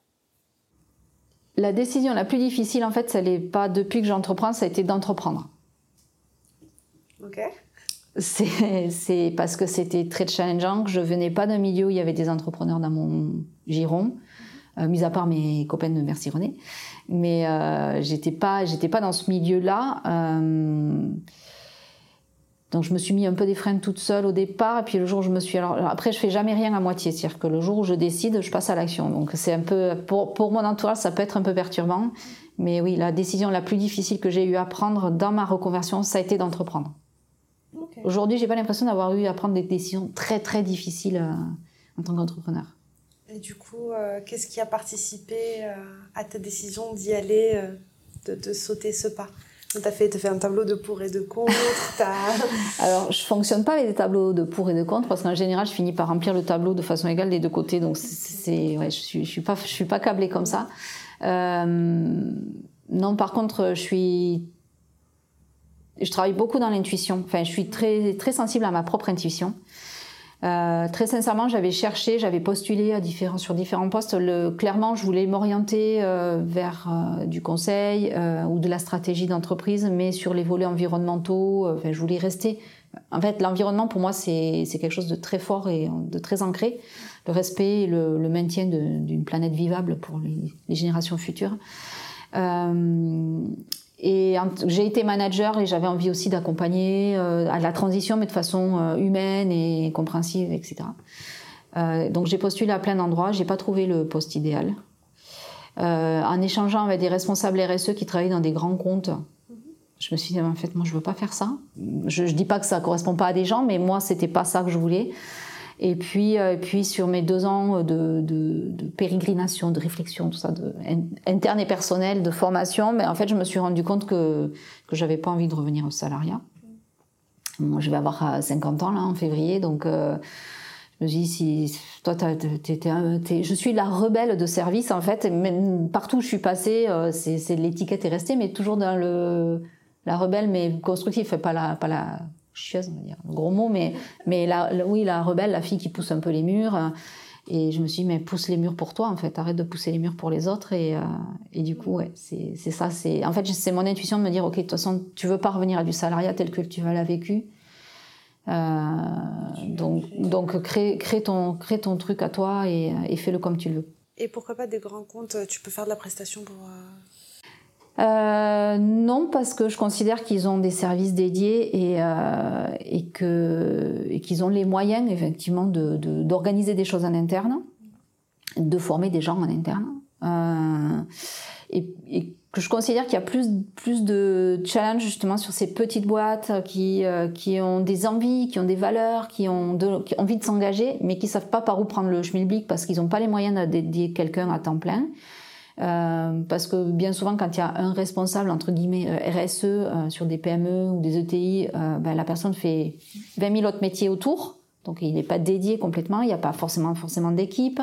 La décision la plus difficile, en fait, ce n'est pas depuis que j'entreprends, ça a été d'entreprendre. Ok. C'est parce que c'était très challengeant, que je venais pas d'un milieu où il y avait des entrepreneurs dans mon giron, mis à part mes copains de Merci René mais euh, j'étais pas j'étais pas dans ce milieu-là. Euh, Donc je me suis mis un peu des freins toute seule au départ, et puis le jour où je me suis... Alors, après, je fais jamais rien à moitié, c'est-à-dire que le jour où je décide, je passe à l'action. Donc c'est un peu... Pour, pour mon entourage, ça peut être un peu perturbant. Mais oui, la décision la plus difficile que j'ai eu à prendre dans ma reconversion, ça a été d'entreprendre. Okay. Aujourd'hui, j'ai pas l'impression d'avoir eu à prendre des décisions très très difficiles euh, en tant qu'entrepreneur. Et du coup, euh, qu'est-ce qui a participé euh, à ta décision d'y aller, euh, de, de sauter ce pas? Tu as as fait un tableau de pour et de contre [LAUGHS] Alors, je fonctionne pas avec des tableaux de pour et de contre parce qu'en général, je finis par remplir le tableau de façon égale des deux côtés. Donc, ouais, je suis, suis pas, suis pas câblée comme ça. Non, par contre, je suis, je travaille beaucoup dans l'intuition. Enfin, je suis très, très sensible à ma propre intuition. Euh, très sincèrement, j'avais cherché, j'avais postulé à différents, sur différents postes. Le, clairement, je voulais m'orienter euh, vers euh, du conseil euh, ou de la stratégie d'entreprise, mais sur les volets environnementaux. Enfin, je voulais rester. En fait, l'environnement pour moi, c'est quelque chose de très fort et de très ancré. Le respect et le, le maintien d'une planète vivable pour les, les générations futures. J'ai été manager et j'avais envie aussi d'accompagner euh, à la transition, mais de façon euh, humaine et compréhensive, etc. Euh, donc j'ai postulé à plein d'endroits, j'ai pas trouvé le poste idéal. En échangeant avec des responsables RSE qui travaillent dans des grands comptes, je me suis dit en fait moi je veux pas faire ça. Je, je dis pas que ça correspond pas à des gens, mais moi c'était pas ça que je voulais. Et puis, euh, et puis sur mes deux ans de, de, de pérégrination, de réflexion, tout ça, de, interne et personnel, de formation, mais en fait, je me suis rendu compte que, que j'avais pas envie de revenir au salariat. Moi, je vais avoir 50 ans là en février, donc euh, je me dis si toi, t'es, je suis la rebelle de service en fait. Même partout où je suis passée, euh, c'est l'étiquette est restée, mais toujours dans le la rebelle, mais constructive, pas la pas la chieuse, on va dire, gros mot, mais, mais la, oui, la rebelle, la fille qui pousse un peu les murs. Et je me suis dit, mais pousse les murs pour toi, en fait, arrête de pousser les murs pour les autres. Et, euh, et du coup, ouais, c'est ça. c'est En fait, c'est mon intuition de me dire, ok, de toute façon, tu veux pas revenir à du salariat tel que tu l'as vécu. Euh, donc, donc crée, crée, ton, crée ton truc à toi et, et fais-le comme tu le veux. Et pourquoi pas des grands comptes Tu peux faire de la prestation pour. Euh euh, non, parce que je considère qu'ils ont des services dédiés et, euh, et que et qu'ils ont les moyens effectivement de d'organiser de, des choses en interne, de former des gens en interne, euh, et, et, que je considère qu'il y a plus plus de challenge justement sur ces petites boîtes qui euh, qui ont des envies, qui ont des valeurs, qui ont, de, qui ont envie de s'engager, mais qui savent pas par où prendre le schmilblick parce qu'ils n'ont pas les moyens de dédier quelqu'un à temps plein. Euh, parce que bien souvent, quand il y a un responsable, entre guillemets, euh, RSE euh, sur des PME ou des ETI, euh, ben, la personne fait 20 000 autres métiers autour. Donc, il n'est pas dédié complètement. Il n'y a pas forcément, forcément d'équipe.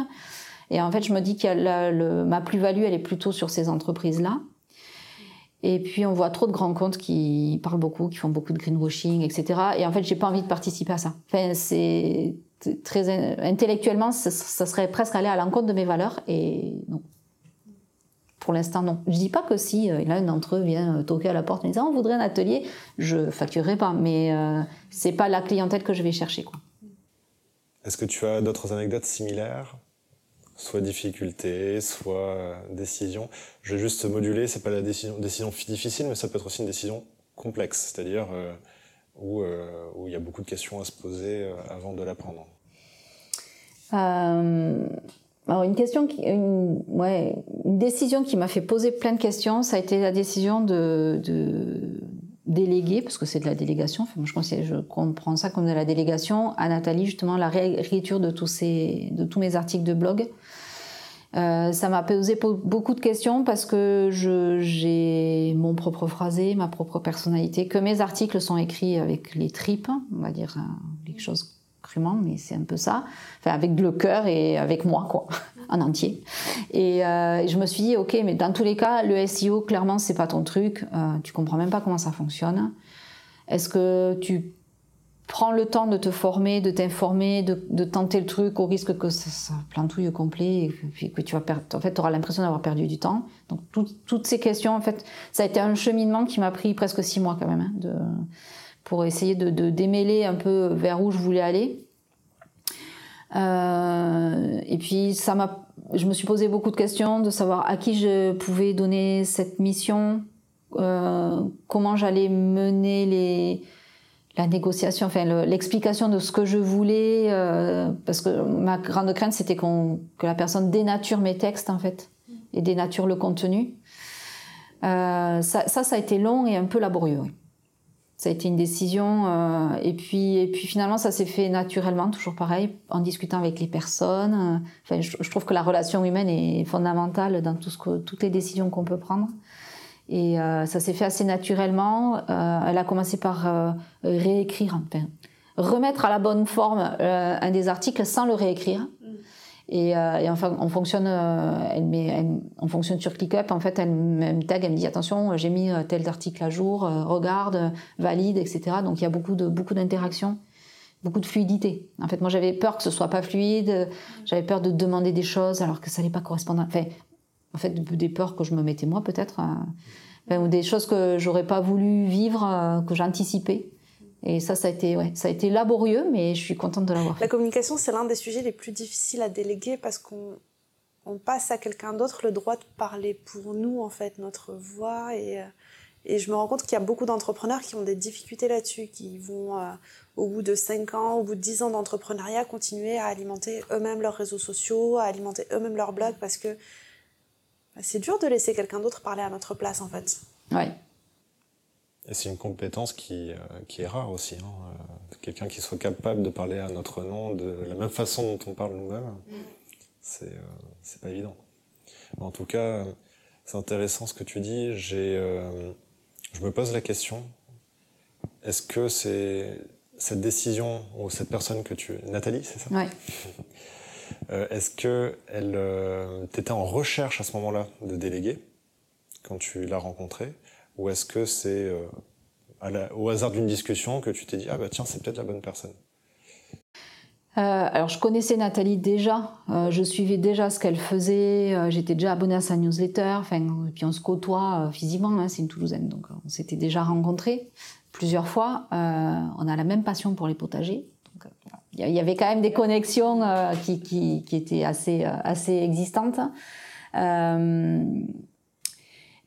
Et en fait, je me dis que ma plus-value, elle est plutôt sur ces entreprises-là. Et puis, on voit trop de grands comptes qui parlent beaucoup, qui font beaucoup de greenwashing, etc. Et en fait, j'ai pas envie de participer à ça. Enfin, c'est très intellectuellement, ça serait presque aller à l'encontre de mes valeurs. Et non. Pour l'instant, non. Je dis pas que si euh, l'un d'entre eux vient euh, toquer à la porte et me dit ah, on voudrait un atelier, je facturerai pas, mais euh, c'est pas la clientèle que je vais chercher. Quoi. Est-ce que tu as d'autres anecdotes similaires? Soit difficulté, soit euh, décision. Je vais juste moduler, c'est pas la décision, décision difficile, mais ça peut être aussi une décision complexe, c'est-à-dire euh, où, euh, où il y a beaucoup de questions à se poser avant de la prendre. Alors une question, qui, une, ouais, une décision qui m'a fait poser plein de questions, ça a été la décision de, de déléguer, parce que c'est de la délégation. Enfin, je, pense, je comprends ça comme de la délégation à Nathalie justement la réécriture de tous ces, de tous mes articles de blog. Euh, ça m'a posé beaucoup de questions parce que j'ai mon propre phrasé, ma propre personnalité, que mes articles sont écrits avec les tripes, on va dire les choses crûment, mais c'est un peu ça. Enfin, avec le cœur et avec moi, quoi, en entier. Et euh, je me suis dit, ok, mais dans tous les cas, le SEO, clairement, c'est pas ton truc. Euh, tu comprends même pas comment ça fonctionne. Est-ce que tu prends le temps de te former, de t'informer, de, tenter le truc au risque que ça, ça plantouille complet et que, tu vas perdre. En fait, auras l'impression d'avoir perdu du temps. Donc, tout, toutes ces questions, en fait, ça a été un cheminement qui m'a pris presque six mois quand même. Hein, pour essayer de, démêler un peu vers où je voulais aller. Euh, et puis ça m'a, je me suis posé beaucoup de questions de savoir à qui je pouvais donner cette mission, euh, comment j'allais mener la négociation, enfin l'explication de ce que je voulais, euh, parce que ma grande crainte c'était que la personne dénature mes textes en fait et dénature le contenu. Ça, ça, a été long et un peu laborieux. Ça a été une décision euh, et puis et puis finalement ça s'est fait naturellement, toujours pareil, en discutant avec les personnes. Enfin, je, trouve que la relation humaine est fondamentale dans tout ce que, toutes les décisions qu'on peut prendre. Et euh, ça s'est fait assez naturellement. Euh, elle a commencé par euh, réécrire, enfin, remettre à la bonne forme un des articles sans le réécrire. Et, et, enfin, on fonctionne, elle met, elle, on fonctionne sur ClickUp. En fait, elle me tag, elle me dit attention, j'ai mis tel article à jour, regarde, valide, etc. Donc il y a beaucoup de beaucoup d'interactions, beaucoup de fluidité. En fait, moi j'avais peur que ce soit pas fluide, j'avais peur de demander des choses alors que ça n'allait pas correspondre. Enfin, en fait, des peurs que je me mettais moi peut-être, euh, ou des choses que j'aurais pas voulu vivre, euh, que j'anticipais. Et ça, ça a été, ouais, ça a été laborieux, mais je suis contente de l'avoir. La communication, c'est l'un des sujets les plus difficiles à déléguer parce qu'on on passe à quelqu'un d'autre le droit de parler pour nous, en fait, notre voix. Et, euh, et je me rends compte qu'il y a beaucoup d'entrepreneurs qui ont des difficultés là-dessus, qui vont, au bout de 5 ans, au bout de 10 ans d'entrepreneuriat, continuer à alimenter eux-mêmes leurs réseaux sociaux, à alimenter eux-mêmes leurs blogs parce que c'est dur de laisser quelqu'un d'autre parler à notre place, en fait. Ouais. Et c'est une compétence qui, euh, qui est rare aussi. Hein. Euh, quelqu'un qui soit capable de parler à notre nom de la même façon dont on parle nous-mêmes, mm. c'est euh, pas évident. En tout cas, c'est intéressant ce que tu dis. J'ai, je me pose la question est-ce que c'est cette décision ou cette personne que tu, Nathalie, c'est ça? Ouais. [LAUGHS] Euh, est-ce que elle, euh, t'étais en recherche à ce moment-là de déléguer quand tu l'as rencontrée, ou est-ce que c'est euh, au hasard d'une discussion que tu t'es dit ah bah tiens c'est peut-être la bonne personne? Alors je connaissais Nathalie déjà, je suivais déjà ce qu'elle faisait, j'étais déjà abonnée à sa newsletter, puis on se côtoie physiquement, hein, c'est une Toulousaine, donc on s'était déjà rencontrés plusieurs fois. on a la même passion pour les potagers, il y avait quand même des connexions euh, qui, qui, étaient assez, euh, assez existantes.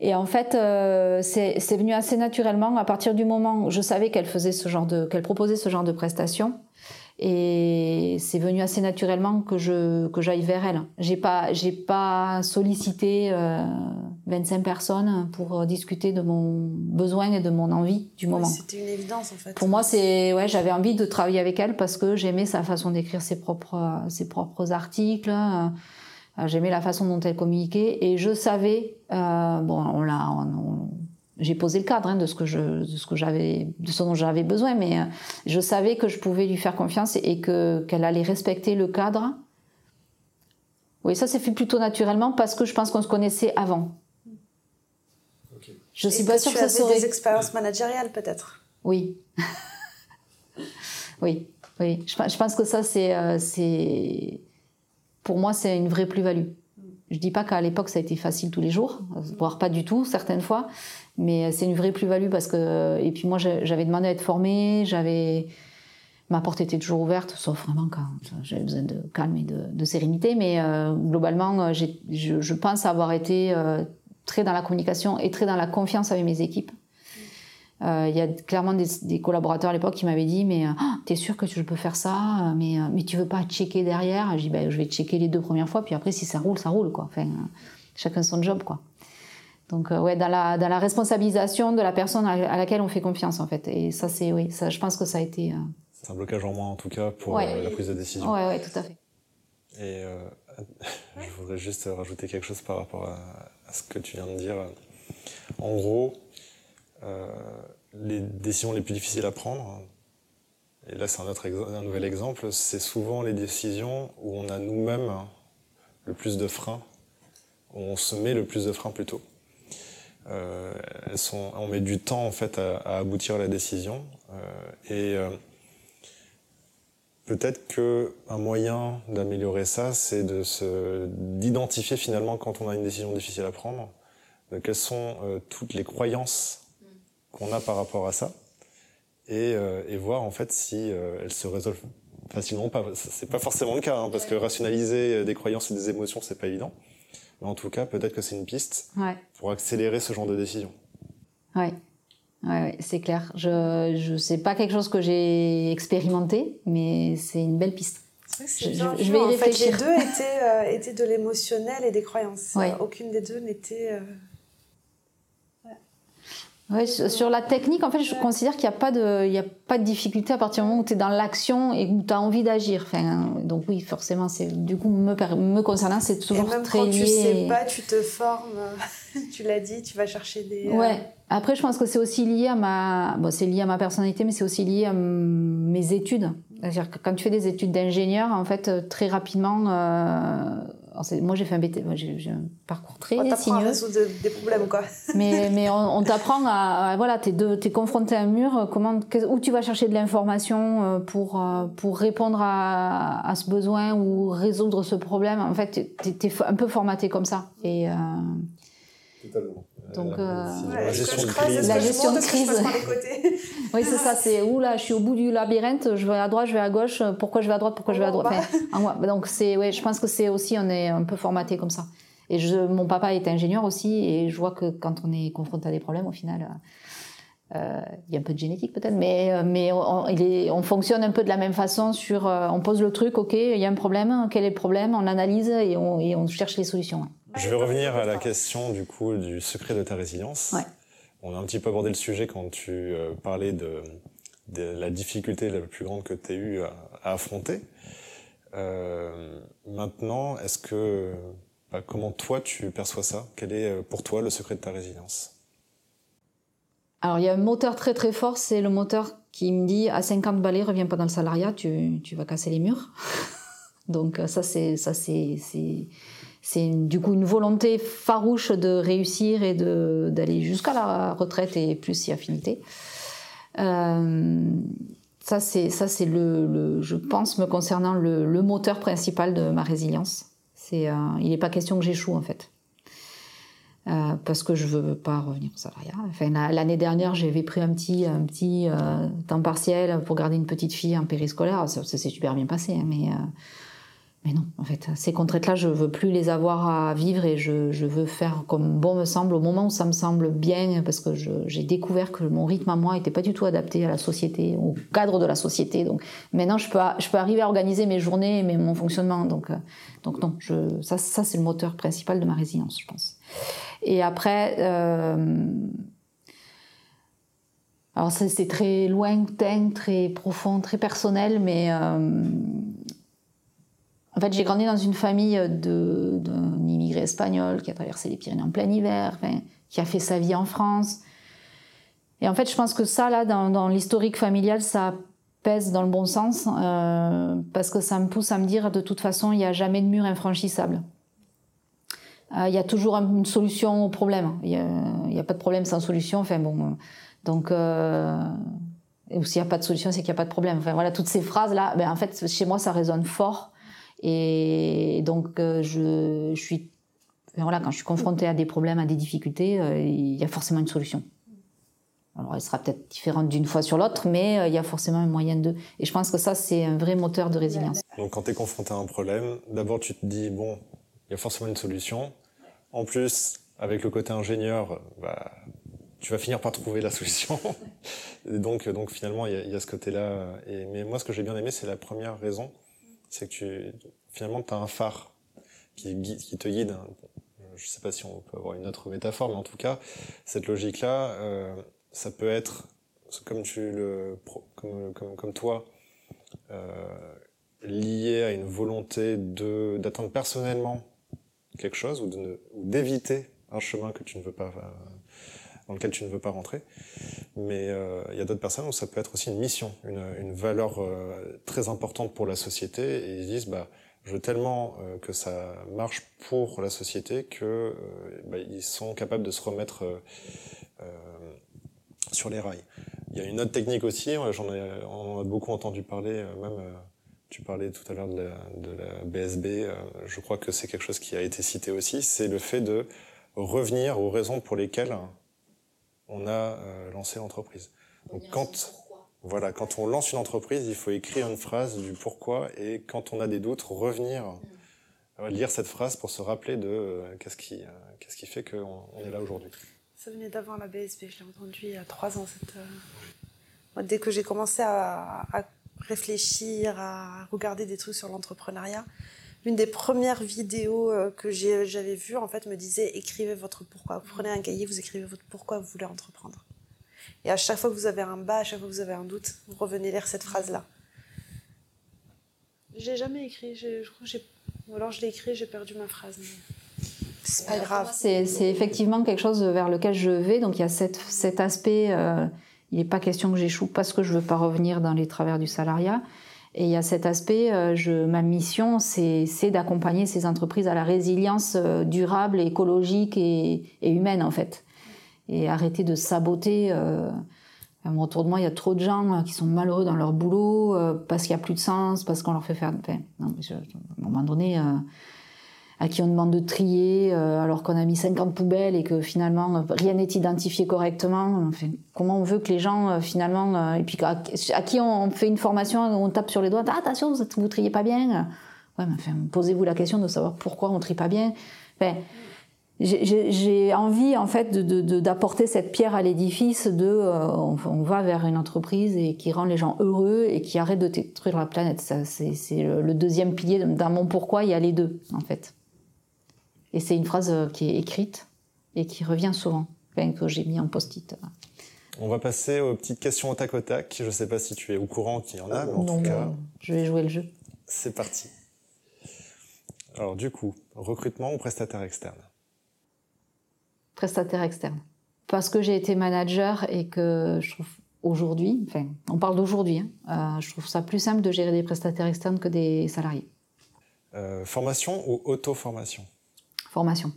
Et en fait, euh, c'est venu assez naturellement à partir du moment où je savais qu'elle faisait ce genre de, qu'elle proposait ce genre de prestations. Et c'est venu assez naturellement que je que j'aille vers elle. J'ai pas j'ai pas sollicité euh, 25 personnes pour discuter de mon besoin et de mon envie du moment. C'était une évidence en fait. Pour moi, c'est ouais, j'avais envie de travailler avec elle parce que j'aimais sa façon d'écrire ses propres ses propres articles. Euh, j'aimais la façon dont elle communiquait et je savais euh, bon on l'a on, j'ai posé le cadre hein, de ce que je, de ce que j'avais, de ce dont j'avais besoin, mais euh, je savais que je pouvais lui faire confiance et que qu'elle allait respecter le cadre. Oui, ça s'est fait plutôt naturellement parce que je pense qu'on se connaissait avant. Okay. Je suis pas sûre que, ça serait des expériences managériales peut-être? Oui. [LAUGHS] oui, oui. Je, je, pense que ça c'est, euh, c'est, pour moi c'est une vraie plus-value. Je dis pas qu'à l'époque ça a été facile tous les jours, voire pas du tout certaines fois, mais c'est une vraie plus-value parce que et puis moi j'avais demandé à être formée, j'avais ma porte était toujours ouverte, sauf vraiment quand j'avais besoin de calme et de, sérénité. Mais euh, globalement, je, je, pense avoir été euh, très dans la communication et très dans la confiance avec mes équipes. Euh, il y a clairement des, des collaborateurs à l'époque qui m'avaient dit mais oh, t'es sûr que tu peux faire ça? Mais mais tu veux pas checker derrière? Je dis ben, je vais checker les deux premières fois puis après si ça roule ça roule quoi. Enfin chacun son job quoi. Donc euh, ouais dans la dans la responsabilisation de la personne à, laquelle on fait confiance en fait. Et ça c'est oui ça je pense que ça a été euh... c'est un blocage en moins en tout cas pour ouais. euh, la prise de décision. Ouais ouais tout à fait. Et [LAUGHS] je voudrais juste rajouter quelque chose par rapport à, à ce que tu viens de dire. En gros euh, les décisions les plus difficiles à prendre, et là c'est un, autre nouvel exemple, c'est souvent les décisions où on a nous-mêmes le plus de freins, où on se met le plus de freins plutôt. Euh, on met du temps en fait à, aboutir à la décision euh, et euh, peut-être que un moyen d'améliorer ça, c'est d'identifier finalement quand on a une décision difficile à prendre, quelles sont euh, toutes les croyances qu'on a par rapport à ça et, euh, et voir en fait si euh, elles se résolvent facilement pas. C'est pas forcément le cas hein, parce que rationaliser des croyances et des émotions c'est pas évident. Mais en tout cas, peut-être que c'est une piste ouais. pour accélérer ce genre de décision. Ouais. Ouais, c'est clair. Je, je c'est pas quelque chose que j'ai expérimenté, mais c'est une belle piste. Je, je, vais y réfléchir. les deux étaient, euh, étaient de l'émotionnel et des croyances. aucune des deux n'était. Euh, Ouais, sur la technique, en fait, je considère qu'il n'y a, pas de, il a pas de difficulté à partir du moment où tu es dans l'action et où tu as envie d'agir. Enfin, donc oui, forcément, c'est du coup, me, me concernant, c'est toujours et même très quand lié. tu sais pas, tu te formes, [LAUGHS] tu l'as dit, tu vas chercher des... Euh, ouais. Après, je pense que c'est aussi lié à ma... Bon, c'est lié à ma personnalité, mais c'est aussi lié à mes études. C'est-à-dire que quand tu fais des études d'ingénieur, en fait, très rapidement... Euh moi j'ai fait un BT, j'ai un parcours très on sinueux. à résoudre des problèmes quoi. [LAUGHS] mais mais on, t'apprend à, voilà t'es es confronté à un mur comment où tu vas chercher de l'information euh, pour euh, pour répondre à, à, ce besoin ou résoudre ce problème en fait t'es es un peu formaté comme ça et euh, Totalement. Donc, euh, la gestion de crise. La gestion de crise. [LAUGHS] oui, c'est ça. C'est où là, je suis au bout du labyrinthe, je vais à droite, je vais à gauche. Pourquoi je vais à droite, pourquoi je vais à droite enfin, Donc c'est, ouais, je pense que c'est aussi, on est un peu formaté comme ça. Et je, mon papa est ingénieur aussi, et je vois que quand on est confronté à des problèmes, au final, euh, il y a un peu de génétique peut-être, mais, euh, mais on, il est, on, fonctionne un peu de la même façon sur, euh, on pose le truc, ok, il y a un problème, quel est le problème, on analyse et on, et on cherche les solutions. Je vais revenir à la question du coup du secret de ta résilience. On a un petit peu abordé le sujet quand tu euh, parlais de, la difficulté la plus grande que tu as eu à, affronter. Euh, maintenant, est-ce que bah, comment toi tu perçois ça? Quel est euh, pour toi le secret de ta résilience? Alors il y a un moteur très très fort, c'est le moteur qui me dit à 50 balais, reviens pas dans le salariat, tu, tu vas casser les murs. [LAUGHS] Donc ça c'est ça c'est c'est du coup une volonté farouche de réussir et d'aller jusqu'à la retraite et plus si affinité. Euh, ça c'est ça c'est le, je pense me concernant le, le, moteur principal de ma résilience. C'est euh, il n'est pas question que j'échoue en fait. Euh, parce que je veux pas revenir au salariat. Enfin, l'année dernière, j'avais pris un petit, un petit temps partiel pour garder une petite fille en périscolaire. Ça, ça s'est super bien passé, hein, mais mais non, en fait, ces contraintes-là, je veux plus les avoir à vivre et je, veux faire comme bon me semble, au moment où ça me semble bien, parce que j'ai découvert que mon rythme à moi n'était pas du tout adapté à la société, au cadre de la société. Donc maintenant, je peux, je peux arriver à organiser mes journées, mais mon fonctionnement. Donc, euh, donc non, ça, ça c'est le moteur principal de ma résilience, je pense. Et après, euh, alors c'est très lointain, très profond, très personnel, mais euh, en fait, j'ai grandi dans une famille d'un immigré espagnol qui a traversé les Pyrénées en plein hiver, qui a fait sa vie en France. Et en fait, je pense que ça, là, dans, l'historique familial, ça pèse dans le bon sens, euh, parce que ça me pousse à me dire, de toute façon, il n'y a jamais de mur infranchissable. Euh, il y a toujours une solution au problème. Il n'y a, pas de problème sans solution. Enfin bon, donc euh, ou s'il n'y a pas de solution, c'est qu'il n'y a pas de problème. Enfin voilà, toutes ces phrases là, ben, en fait, chez moi, ça résonne fort. Et donc, euh, je, je suis. Voilà, quand je suis confrontée à des problèmes, à des difficultés, euh, il y a forcément une solution. Alors, elle sera peut-être différente d'une fois sur l'autre, mais euh, il y a forcément un moyen de. Et je pense que ça, c'est un vrai moteur de résilience. Donc, quand tu es confronté à un problème, d'abord, tu te dis, bon, il y a forcément une solution. En plus, avec le côté ingénieur, bah, tu vas finir par trouver la solution. [LAUGHS] Et donc, donc finalement, il y y a ce côté-là. Et, mais moi, ce que j'ai bien aimé, c'est la première raison c'est que finalement, tu as un phare qui, te guide. Je sais pas si on peut avoir une autre métaphore, mais en tout cas, cette logique-là, euh, ça peut être, comme toi, euh, lié à une volonté de d'atteindre personnellement quelque chose ou d'éviter un chemin que tu ne veux pas dans lequel tu ne veux pas rentrer. Mais euh, il y a d'autres personnes où ça peut être aussi une mission, une, valeur euh, très importante pour la société, et ils disent bah je veux tellement euh, que ça marche pour la société que bah, sont capables de se remettre sur les rails. Il y a une autre technique aussi, j'en ai, on a beaucoup entendu parler, même tu parlais tout à l'heure de la, BSB, je crois que c'est quelque chose qui a été cité aussi, c'est le fait de revenir aux raisons pour lesquelles on a euh, lancé l'entreprise. Donc quand voilà, quand on lance une entreprise, il faut écrire une phrase du pourquoi et quand on a des doutes, revenir mm. lire cette phrase pour se rappeler de euh, qu'est-ce qui euh, qu'est-ce qui fait qu'on est là aujourd'hui. Ça venait d'avant la BSB, je l'ai entendu il y a trois ans. Cette, euh, Dès que j'ai commencé à, réfléchir, à regarder des trucs sur l'entrepreneuriat, l'une des premières vidéos euh, que j'avais vues, en fait, me disait écrivez votre pourquoi. Vous prenez un cahier, vous écrivez votre pourquoi vous voulez entreprendre. Et à chaque fois que vous avez un bas, à chaque fois que vous avez un doute, vous revenez lire cette phrase-là. J'ai jamais écrit, je, crois que ou alors je l'ai écrit, j'ai perdu ma phrase. C'est pas grave. C'est effectivement quelque chose vers lequel je vais. Donc il y a cet aspect, euh, il n'est pas question que j'échoue parce que je ne veux pas revenir dans les travers du salariat. Et il y a cet aspect, euh, je, ma mission, c'est d'accompagner ces entreprises à la résilience euh, durable, écologique et, humaine en fait. Et arrêter de saboter. autour de moi, il y a trop de gens qui sont malheureux dans leur boulot parce qu'il n'y a plus de sens, parce qu'on leur fait faire. Enfin, non, à un moment donné à qui on demande de trier euh, alors qu'on a mis 50 poubelles et que finalement rien n'est identifié correctement. Comment on veut que les gens euh, finalement euh, et puis à, qui on fait une formation, on tape sur les doigts, ah, attention, vous, vous triez pas bien. Ouais, mais enfin, posez-vous la question de savoir pourquoi on trie pas bien. Enfin, j'ai envie en fait d'apporter cette pierre à l'édifice de on, va vers une entreprise et qui rend les gens heureux et qui arrête de détruire la planète. C'est le, le deuxième pilier dans mon pourquoi. Il y a les deux en fait. Et c'est une phrase euh, qui est écrite et qui revient souvent, que j'ai mis en post-it. On va passer aux petites questions au tac au tac. Je ne sais pas si tu es au courant qu'il y en a, mais en tout cas. Je vais jouer le jeu. C'est parti. Alors, du coup, recrutement ou prestataire externe? Prestataire externe. Parce que j'ai été manager et que je trouve aujourd'hui, enfin, on parle d'aujourd'hui, hein, euh, je trouve ça plus simple de gérer des prestataires externes que des salariés. Euh, formation ou auto-formation? Formation.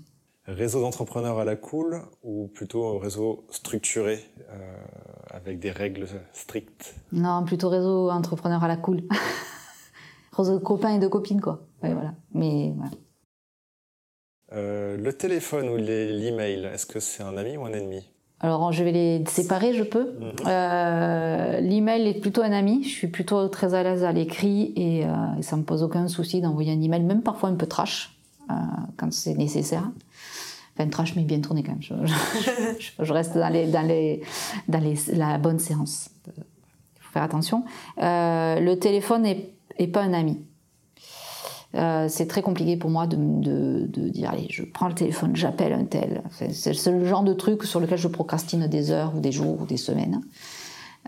Réseau d'entrepreneurs à la cool ou plutôt réseau structuré euh, avec des règles strictes? Non, plutôt réseau entrepreneur à la cool. [LAUGHS] réseau de copains et de copines, quoi. voilà. Mais euh, le téléphone ou l'email, est-ce que c'est un ami ou un ennemi? Alors, je vais les séparer, je peux. Mhm. Euh, l'email est plutôt un ami. Je suis plutôt très à l'aise à l'écrit et, et, ça me pose aucun souci d'envoyer un email, même parfois un peu trash. Euh, quand c'est nécessaire. Enfin, trash, mais bien tourné quand même. Je, reste dans, la bonne séance. Il faut faire attention. Euh, le téléphone n'est pas un ami. Euh, c'est très compliqué pour moi de, dire allez, je prends le téléphone, j'appelle un tel. c'est le genre de truc sur lequel je procrastine des heures ou des jours ou des semaines.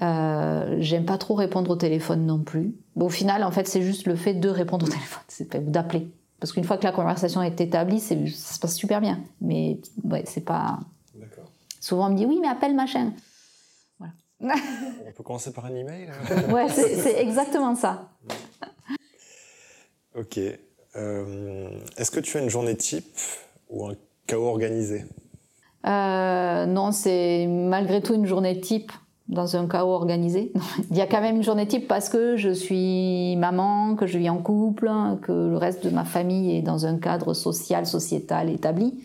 Euh, J'aime pas trop répondre au téléphone non plus. Au final, en fait, c'est juste le fait de répondre au téléphone, c'est d'appeler. Parce qu'une fois que la conversation est établie, ça se passe super bien. Mais ouais, c'est pas. Souvent, on me dit oui, mais appelle machin. Voilà. [LAUGHS] on peut commencer par un email [LAUGHS] Ouais, c'est exactement ça. [LAUGHS] ok. Euh, est-ce que tu as une journée type ou un chaos organisé? Euh, Non, c'est malgré tout une journée type dans un chaos organisé. [LAUGHS] Il y a quand même une journée type parce que je suis maman, que je vis en couple, que le reste de ma famille est dans un cadre social, sociétal établi.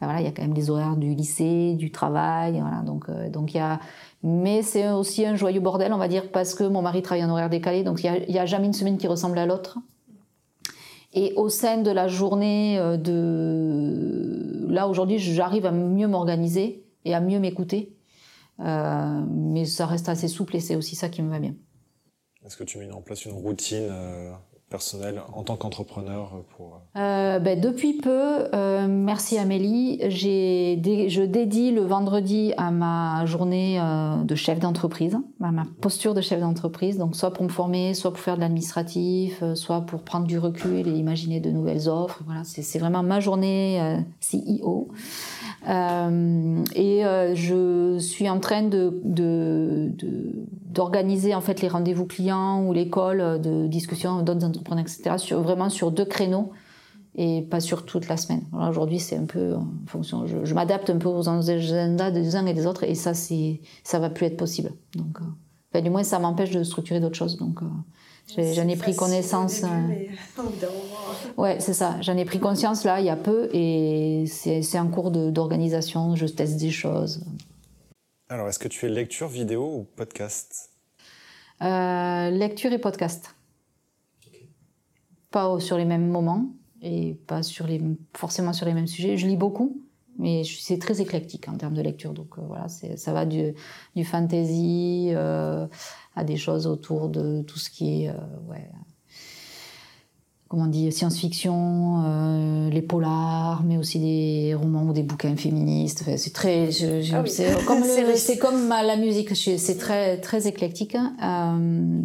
voilà, il y a quand même les horaires du lycée, du travail, voilà. Donc, euh, donc il y a. Mais c'est aussi un joyeux bordel, on va dire, parce que mon mari travaille en horaire décalé, donc il n'y a, a, jamais une semaine qui ressemble à l'autre. Et au sein de la journée euh, de là aujourd'hui, j'arrive à mieux m'organiser et à mieux m'écouter euh, mais ça reste assez souple et c'est aussi ça qui me va bien. Est-ce que tu mets en place une routine euh, personnelle en tant qu'entrepreneur pour euh, ben, Depuis peu, merci Amélie, je dédie le vendredi à ma journée de chef d'entreprise, à ma posture de chef d'entreprise, donc soit pour me former, soit pour faire de l'administratif, soit pour prendre du recul et imaginer de nouvelles offres. Voilà, c'est vraiment ma journée CEO. Euh, et euh, je suis en train de, d'organiser en fait les rendez-vous clients ou l'école de discussion d'autres entrepreneurs, etc. Vraiment sur deux créneaux et pas sur toute la semaine. Aujourd'hui, c'est un peu en fonction. Je, m'adapte un peu aux agendas des uns et des autres, et ça, c'est ça va plus être possible. Donc, euh, du moins, ça m'empêche de structurer d'autres choses. Donc, J'en ai pris connaissance. [LAUGHS] Euh, ouais, c'est ça. J'en ai pris conscience là il y a peu et c'est un cours d'organisation. Je teste des choses. Alors, est-ce que tu fais lecture, vidéo ou podcast? Euh, Lecture et podcast. Pas sur les mêmes moments et pas sur les, forcément sur les mêmes sujets. Je lis beaucoup Mais c'est très éclectique en termes de lecture. Donc voilà, ça va du, du fantasy à des choses autour de tout ce qui est ouais, comment on dit, science-fiction, euh, les polars, mais aussi des romans ou des bouquins féministes. c'est très, ah c'est comme, [LAUGHS] la musique, c'est très très éclectique. Euh,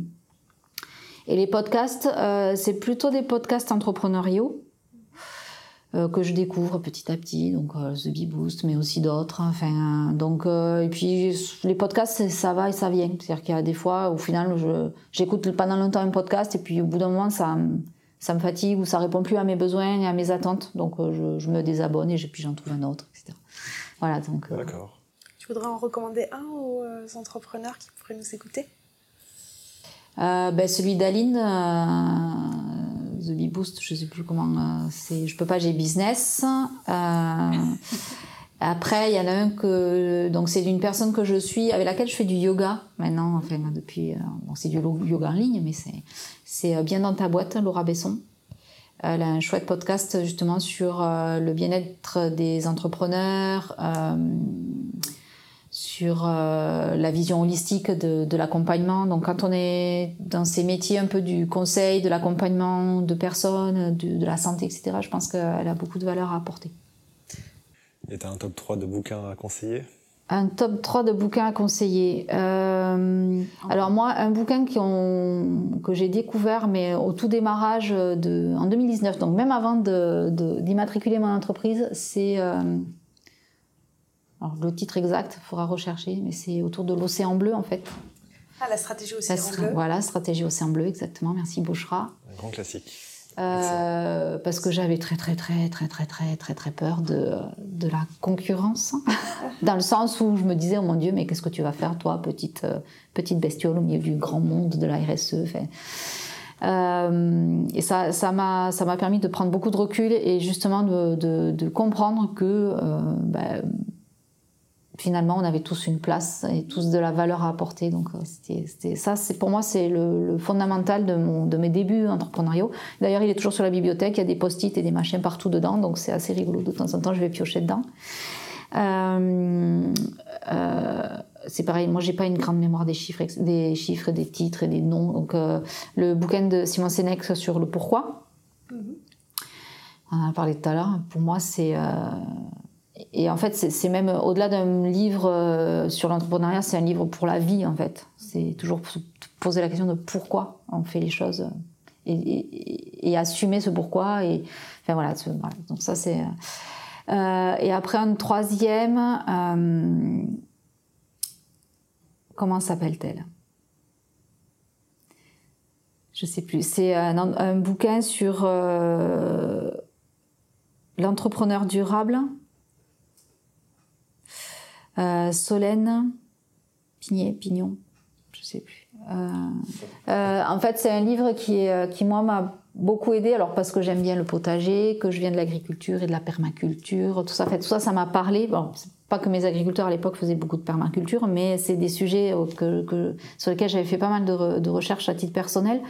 et les podcasts, euh, c'est plutôt des podcasts entrepreneuriaux que je découvre petit à petit, donc The Bee Boost, mais aussi d'autres. Enfin, donc et puis les podcasts, ça va et ça vient. C'est-à-dire qu'il y a des fois, au final, j'écoute pendant longtemps un podcast et puis au bout d'un moment, ça ça me fatigue ou ça répond plus à mes besoins et à mes attentes. Donc euh, je, me désabonne et puis j'en trouve un autre, etc. Voilà, donc. Euh, D'accord. Tu voudrais en recommander un aux euh, entrepreneurs qui pourraient nous écouter? Ben, Celui d'Aline, The Bee Boost, je sais plus comment c'est. Je peux pas, j'ai business. Après, il y en a un que donc c'est d'une personne que je suis avec laquelle je fais du yoga maintenant, enfin depuis. bon, c'est du yoga en ligne, mais c'est c'est euh, Bien dans ta boîte, Laura Besson. Elle a un chouette podcast justement sur euh, le bien-être des entrepreneurs, euh, sur la vision holistique de, l'accompagnement. Donc quand on est dans ces métiers un peu du conseil, de l'accompagnement de personnes, de, de, la santé, etc., je pense qu'elle a beaucoup de valeur à apporter. Et tu as un top 3 de bouquins à conseiller? Un top 3 de bouquins à conseiller. Euh, alors moi, un bouquin que j'ai découvert, mais au tout démarrage de, en 2019, donc même avant d'immatriculer mon entreprise, c'est... Euh, alors le titre exact, il faudra rechercher, mais c'est autour de l'océan bleu en fait. Ah, la stratégie océan bleu. Voilà, stratégie océan bleu, exactement. Merci Bouchra. Un grand classique. Euh, parce que j'avais très très très très très très très très peur de, de la concurrence, [LAUGHS] dans le sens où je me disais oh mon Dieu mais qu'est-ce que tu vas faire toi petite euh, petite bestiole au milieu du grand monde de la RSE. euh, et ça ça m'a ça m'a permis de prendre beaucoup de recul et justement de, de, de comprendre que euh, ben, finalement, on avait tous une place et tous de la valeur à apporter. Donc, euh, c'était ça, c'est pour moi, c'est le, fondamental de, mon, de mes débuts entrepreneuriaux. D'ailleurs, il est toujours sur la bibliothèque. Il y a des post-it et des machins partout dedans, donc c'est assez rigolo. De temps en temps, je vais piocher dedans. Euh, euh, c'est pareil, moi j'ai pas une grande mémoire des chiffres, des chiffres, des titres et des noms. Donc le bouquin de Simon Sénèque sur le pourquoi, mm-hmm. on en a parlé tout à l'heure. Pour moi, c'est et en fait, c'est même au-delà d'un livre euh, sur l'entrepreneuriat, c'est un livre pour la vie en fait. C'est toujours poser la question de pourquoi on fait les choses et, assumer ce pourquoi. Et voilà, donc ça c'est. Euh, et après un troisième, euh, comment s'appelle-t-elle? Je sais plus. C'est un, bouquin sur l'entrepreneur durable euh, Solène, Pigné, Pignon, je sais plus. Euh, euh, en fait, c'est un livre qui, qui moi, m'a beaucoup aidé. Alors parce que j'aime bien le potager, que je viens de l'agriculture et de la permaculture, tout ça. Fait, tout ça, ça m'a parlé. Bon, pas que mes agriculteurs à l'époque faisaient beaucoup de permaculture, mais c'est des sujets sur lesquels j'avais fait pas mal de, recherches à titre personnel.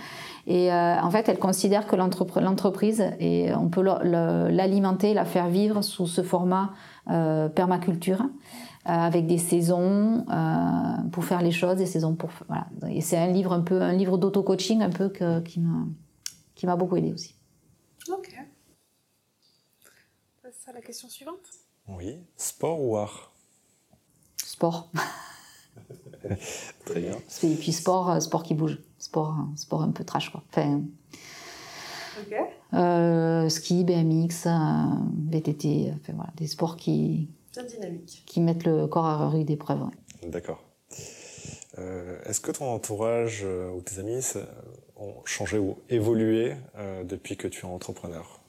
Et en fait, elle considère que l'entreprise, et on peut l'alimenter, la faire vivre sous ce format permaculture. Euh, avec des saisons euh, pour faire les choses, des saisons pour voilà. Et c'est un livre un peu un livre d'auto-coaching un peu que, qui m'a qui m'a beaucoup aidé aussi. Ok. C'est la question suivante. Oui. Sport ou art? Sport. Très bien. Et puis sport, euh, sport qui bouge, sport, sport un peu trash quoi. Enfin, Ok. ski, BMX, VTT, enfin voilà, des sports qui, dynamique. Qui mettent le corps à rude épreuve. D'accord. Euh, est-ce que ton entourage euh, ou tes amis ont changé ou évolué euh, depuis que tu es entrepreneur?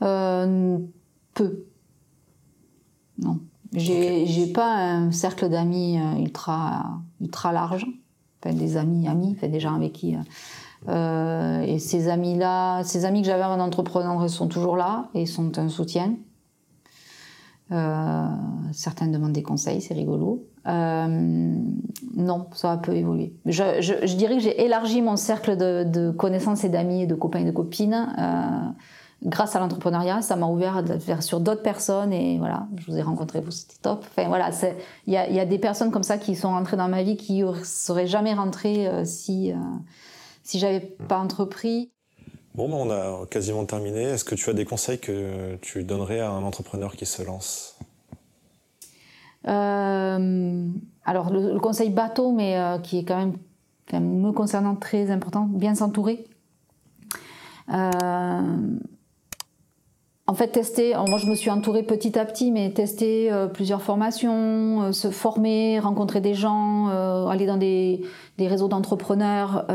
Peu. Non. J'ai n'ai pas un cercle d'amis ultra, ultra large. Enfin, des amis, amis, enfin, des gens avec qui. et ces amis-là, ces amis que j'avais avant d'entreprendre sont toujours là et sont un soutien. Euh, certains demandent des conseils, c'est rigolo. Euh, non, ça a peu évolué. Je, je, je dirais que j'ai élargi mon cercle de, de connaissances et d'amis et de copains et de copines. Euh, grâce à l'entrepreneuriat, ça m'a ouvert vers sur d'autres personnes et voilà, je vous ai rencontré vous, c'était top. Enfin voilà, il y a, y a, des personnes comme ça qui sont rentrées dans ma vie qui seraient jamais rentrées si si j'avais pas entrepris. Bon, ben on a quasiment terminé. Est-ce que tu as des conseils que tu donnerais à un entrepreneur qui se lance? Euh, Alors le, conseil bateau, mais qui est quand même, me concernant très important, bien s'entourer. Euh, en fait, tester, moi je me suis entourée petit à petit, mais tester euh, plusieurs formations, euh, se former, rencontrer des gens, euh, aller dans des, des réseaux d'entrepreneurs,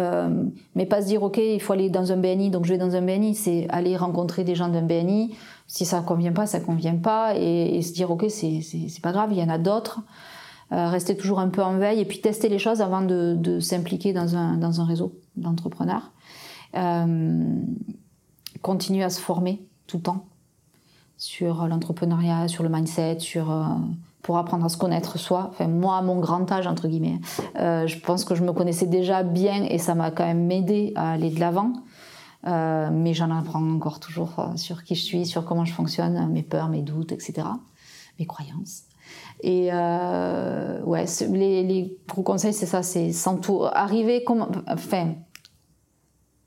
mais pas se dire ok, il faut aller dans un BNI, donc je vais dans un BNI, c'est aller rencontrer des gens d'un BNI. Si ça convient pas, ça convient pas, et, se dire ok, c'est pas grave, il y en a d'autres. rester toujours un peu en veille et puis tester les choses avant de, de s'impliquer dans un, dans un réseau d'entrepreneurs. continuer à se former tout le temps sur l'entrepreneuriat, sur le mindset, sur euh, pour apprendre à se connaître soi. Enfin, moi, à mon grand âge, entre guillemets, euh, je pense que je me connaissais déjà bien et ça m'a quand même aidé à aller de l'avant. Euh, mais j'en apprends encore toujours sur qui je suis, sur comment je fonctionne, mes peurs, mes doutes, etc., mes croyances. Et ouais, les, les, gros conseils, c'est ça, c'est s'entourer, arriver comme, enfin,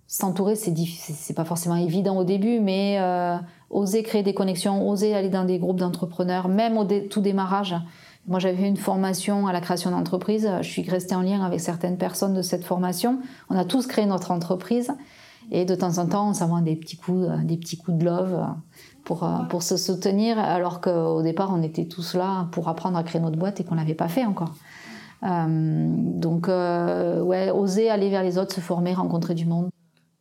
s'entourer, c'est pas forcément évident au début, mais oser créer des connexions, oser aller dans des groupes d'entrepreneurs, même au tout démarrage. Moi, j'avais fait une formation à la création d'entreprise. Je suis restée en lien avec certaines personnes de cette formation. On a tous créé notre entreprise. Et de temps en temps, on s'envoie des petits coups, des petits coups de love pour, pour se soutenir, alors qu'au départ, on était tous là pour apprendre à créer notre boîte et qu'on l'avait pas fait encore. Euh, donc, euh, ouais, oser aller vers les autres, se former, rencontrer du monde.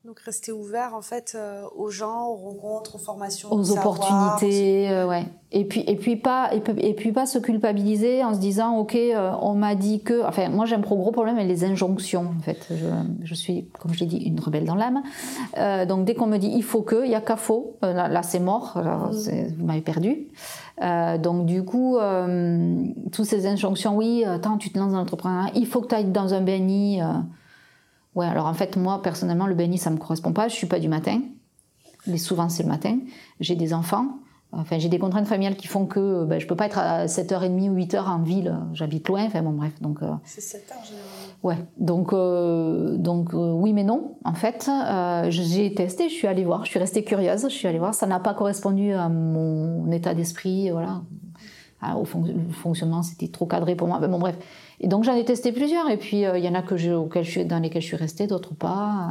Donc rester ouvert en fait euh, aux gens, aux rencontres, aux formations, aux opportunités, euh, ouais. Et puis et puis pas et, et, puis pas se culpabiliser en se disant ok euh, on m'a dit que enfin moi j'ai un gros problème avec les injonctions en fait. Je, je suis comme je l'ai dit une rebelle dans l'âme. donc dès qu'on me dit il faut que il y a qu'à faut là, c'est mort mm. vous m'avez perdu. donc du coup toutes ces injonctions oui attends tu te lances dans l'entrepreneuriat il faut que tu ailles dans un BNI Ouais, alors en fait, moi, personnellement, le BNI, ça me correspond pas. Je suis pas du matin. Mais souvent, c'est le matin. J'ai des enfants. Enfin, j'ai des contraintes familiales qui font que ben, je peux pas être à 7h30 ou 8h en ville. J'habite loin. Enfin, bon, bref. Donc, euh, c'est 7 h généralement. Ouais. Donc, euh, donc euh, oui, mais non. En fait, j'ai testé. Je suis allée voir. Je suis restée curieuse. Je suis allée voir. Ça n'a pas correspondu à mon état d'esprit. Voilà. Au fonctionnement, c'était trop cadré pour moi. bon, bref. Et donc j'en ai testé plusieurs, et puis euh, il y en a que je, dans lesquels je suis restée, d'autres pas.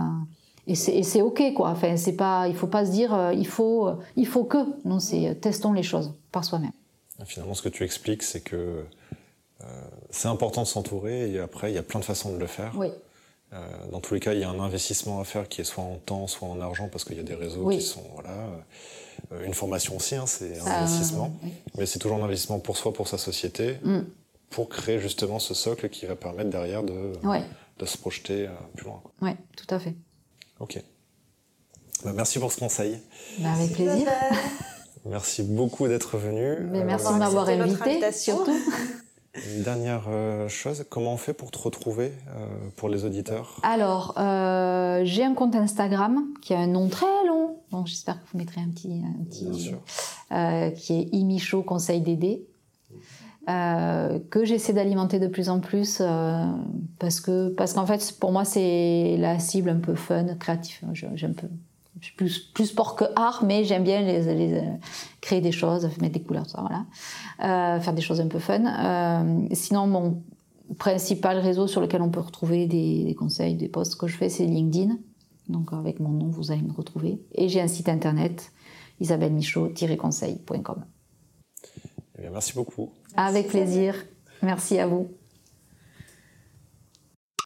Euh. et c'est ok, quoi. Enfin, c'est pas, il faut pas se dire, euh, il faut, il faut que. Non, c'est testons les choses par soi-même. Finalement, ce que tu expliques, c'est que c'est important de s'entourer, et après, il y a plein de façons de le faire. Oui. Dans tous les cas, il y a un investissement à faire qui est soit en temps, soit en argent, parce qu'il y a des réseaux qui sont, voilà. Une formation aussi, hein, c'est un investissement, mais c'est toujours un investissement pour soi, pour sa société. Mm pour créer justement ce socle qui va permettre derrière de, de se projeter euh, plus loin. Oui, tout à fait. Ok. Bah, merci pour ce conseil. Bah, avec plaisir. Merci beaucoup d'être venu. Mais euh, merci de m'avoir invité, surtout. [LAUGHS] Une dernière euh, chose, comment on fait pour te retrouver pour les auditeurs? Alors, j'ai un compte Instagram qui a un nom très long, donc j'espère que vous mettrez un petit, un petit qui est Imicho Conseil d'aider. Euh, que j'essaie d'alimenter de plus en plus euh, parce que parce qu'en fait pour moi c'est la cible un peu fun créatif. J'aime peu je suis plus plus sport que art mais j'aime bien les, les, créer des choses mettre des couleurs ça voilà. Euh, faire des choses un peu fun. Euh, sinon mon principal réseau sur lequel on peut retrouver des, des conseils des posts que je fais c'est LinkedIn. Donc avec mon nom vous allez me retrouver. Et j'ai un site internet isabellemichaud-conseil.com eh merci beaucoup. Avec plaisir. Merci à vous.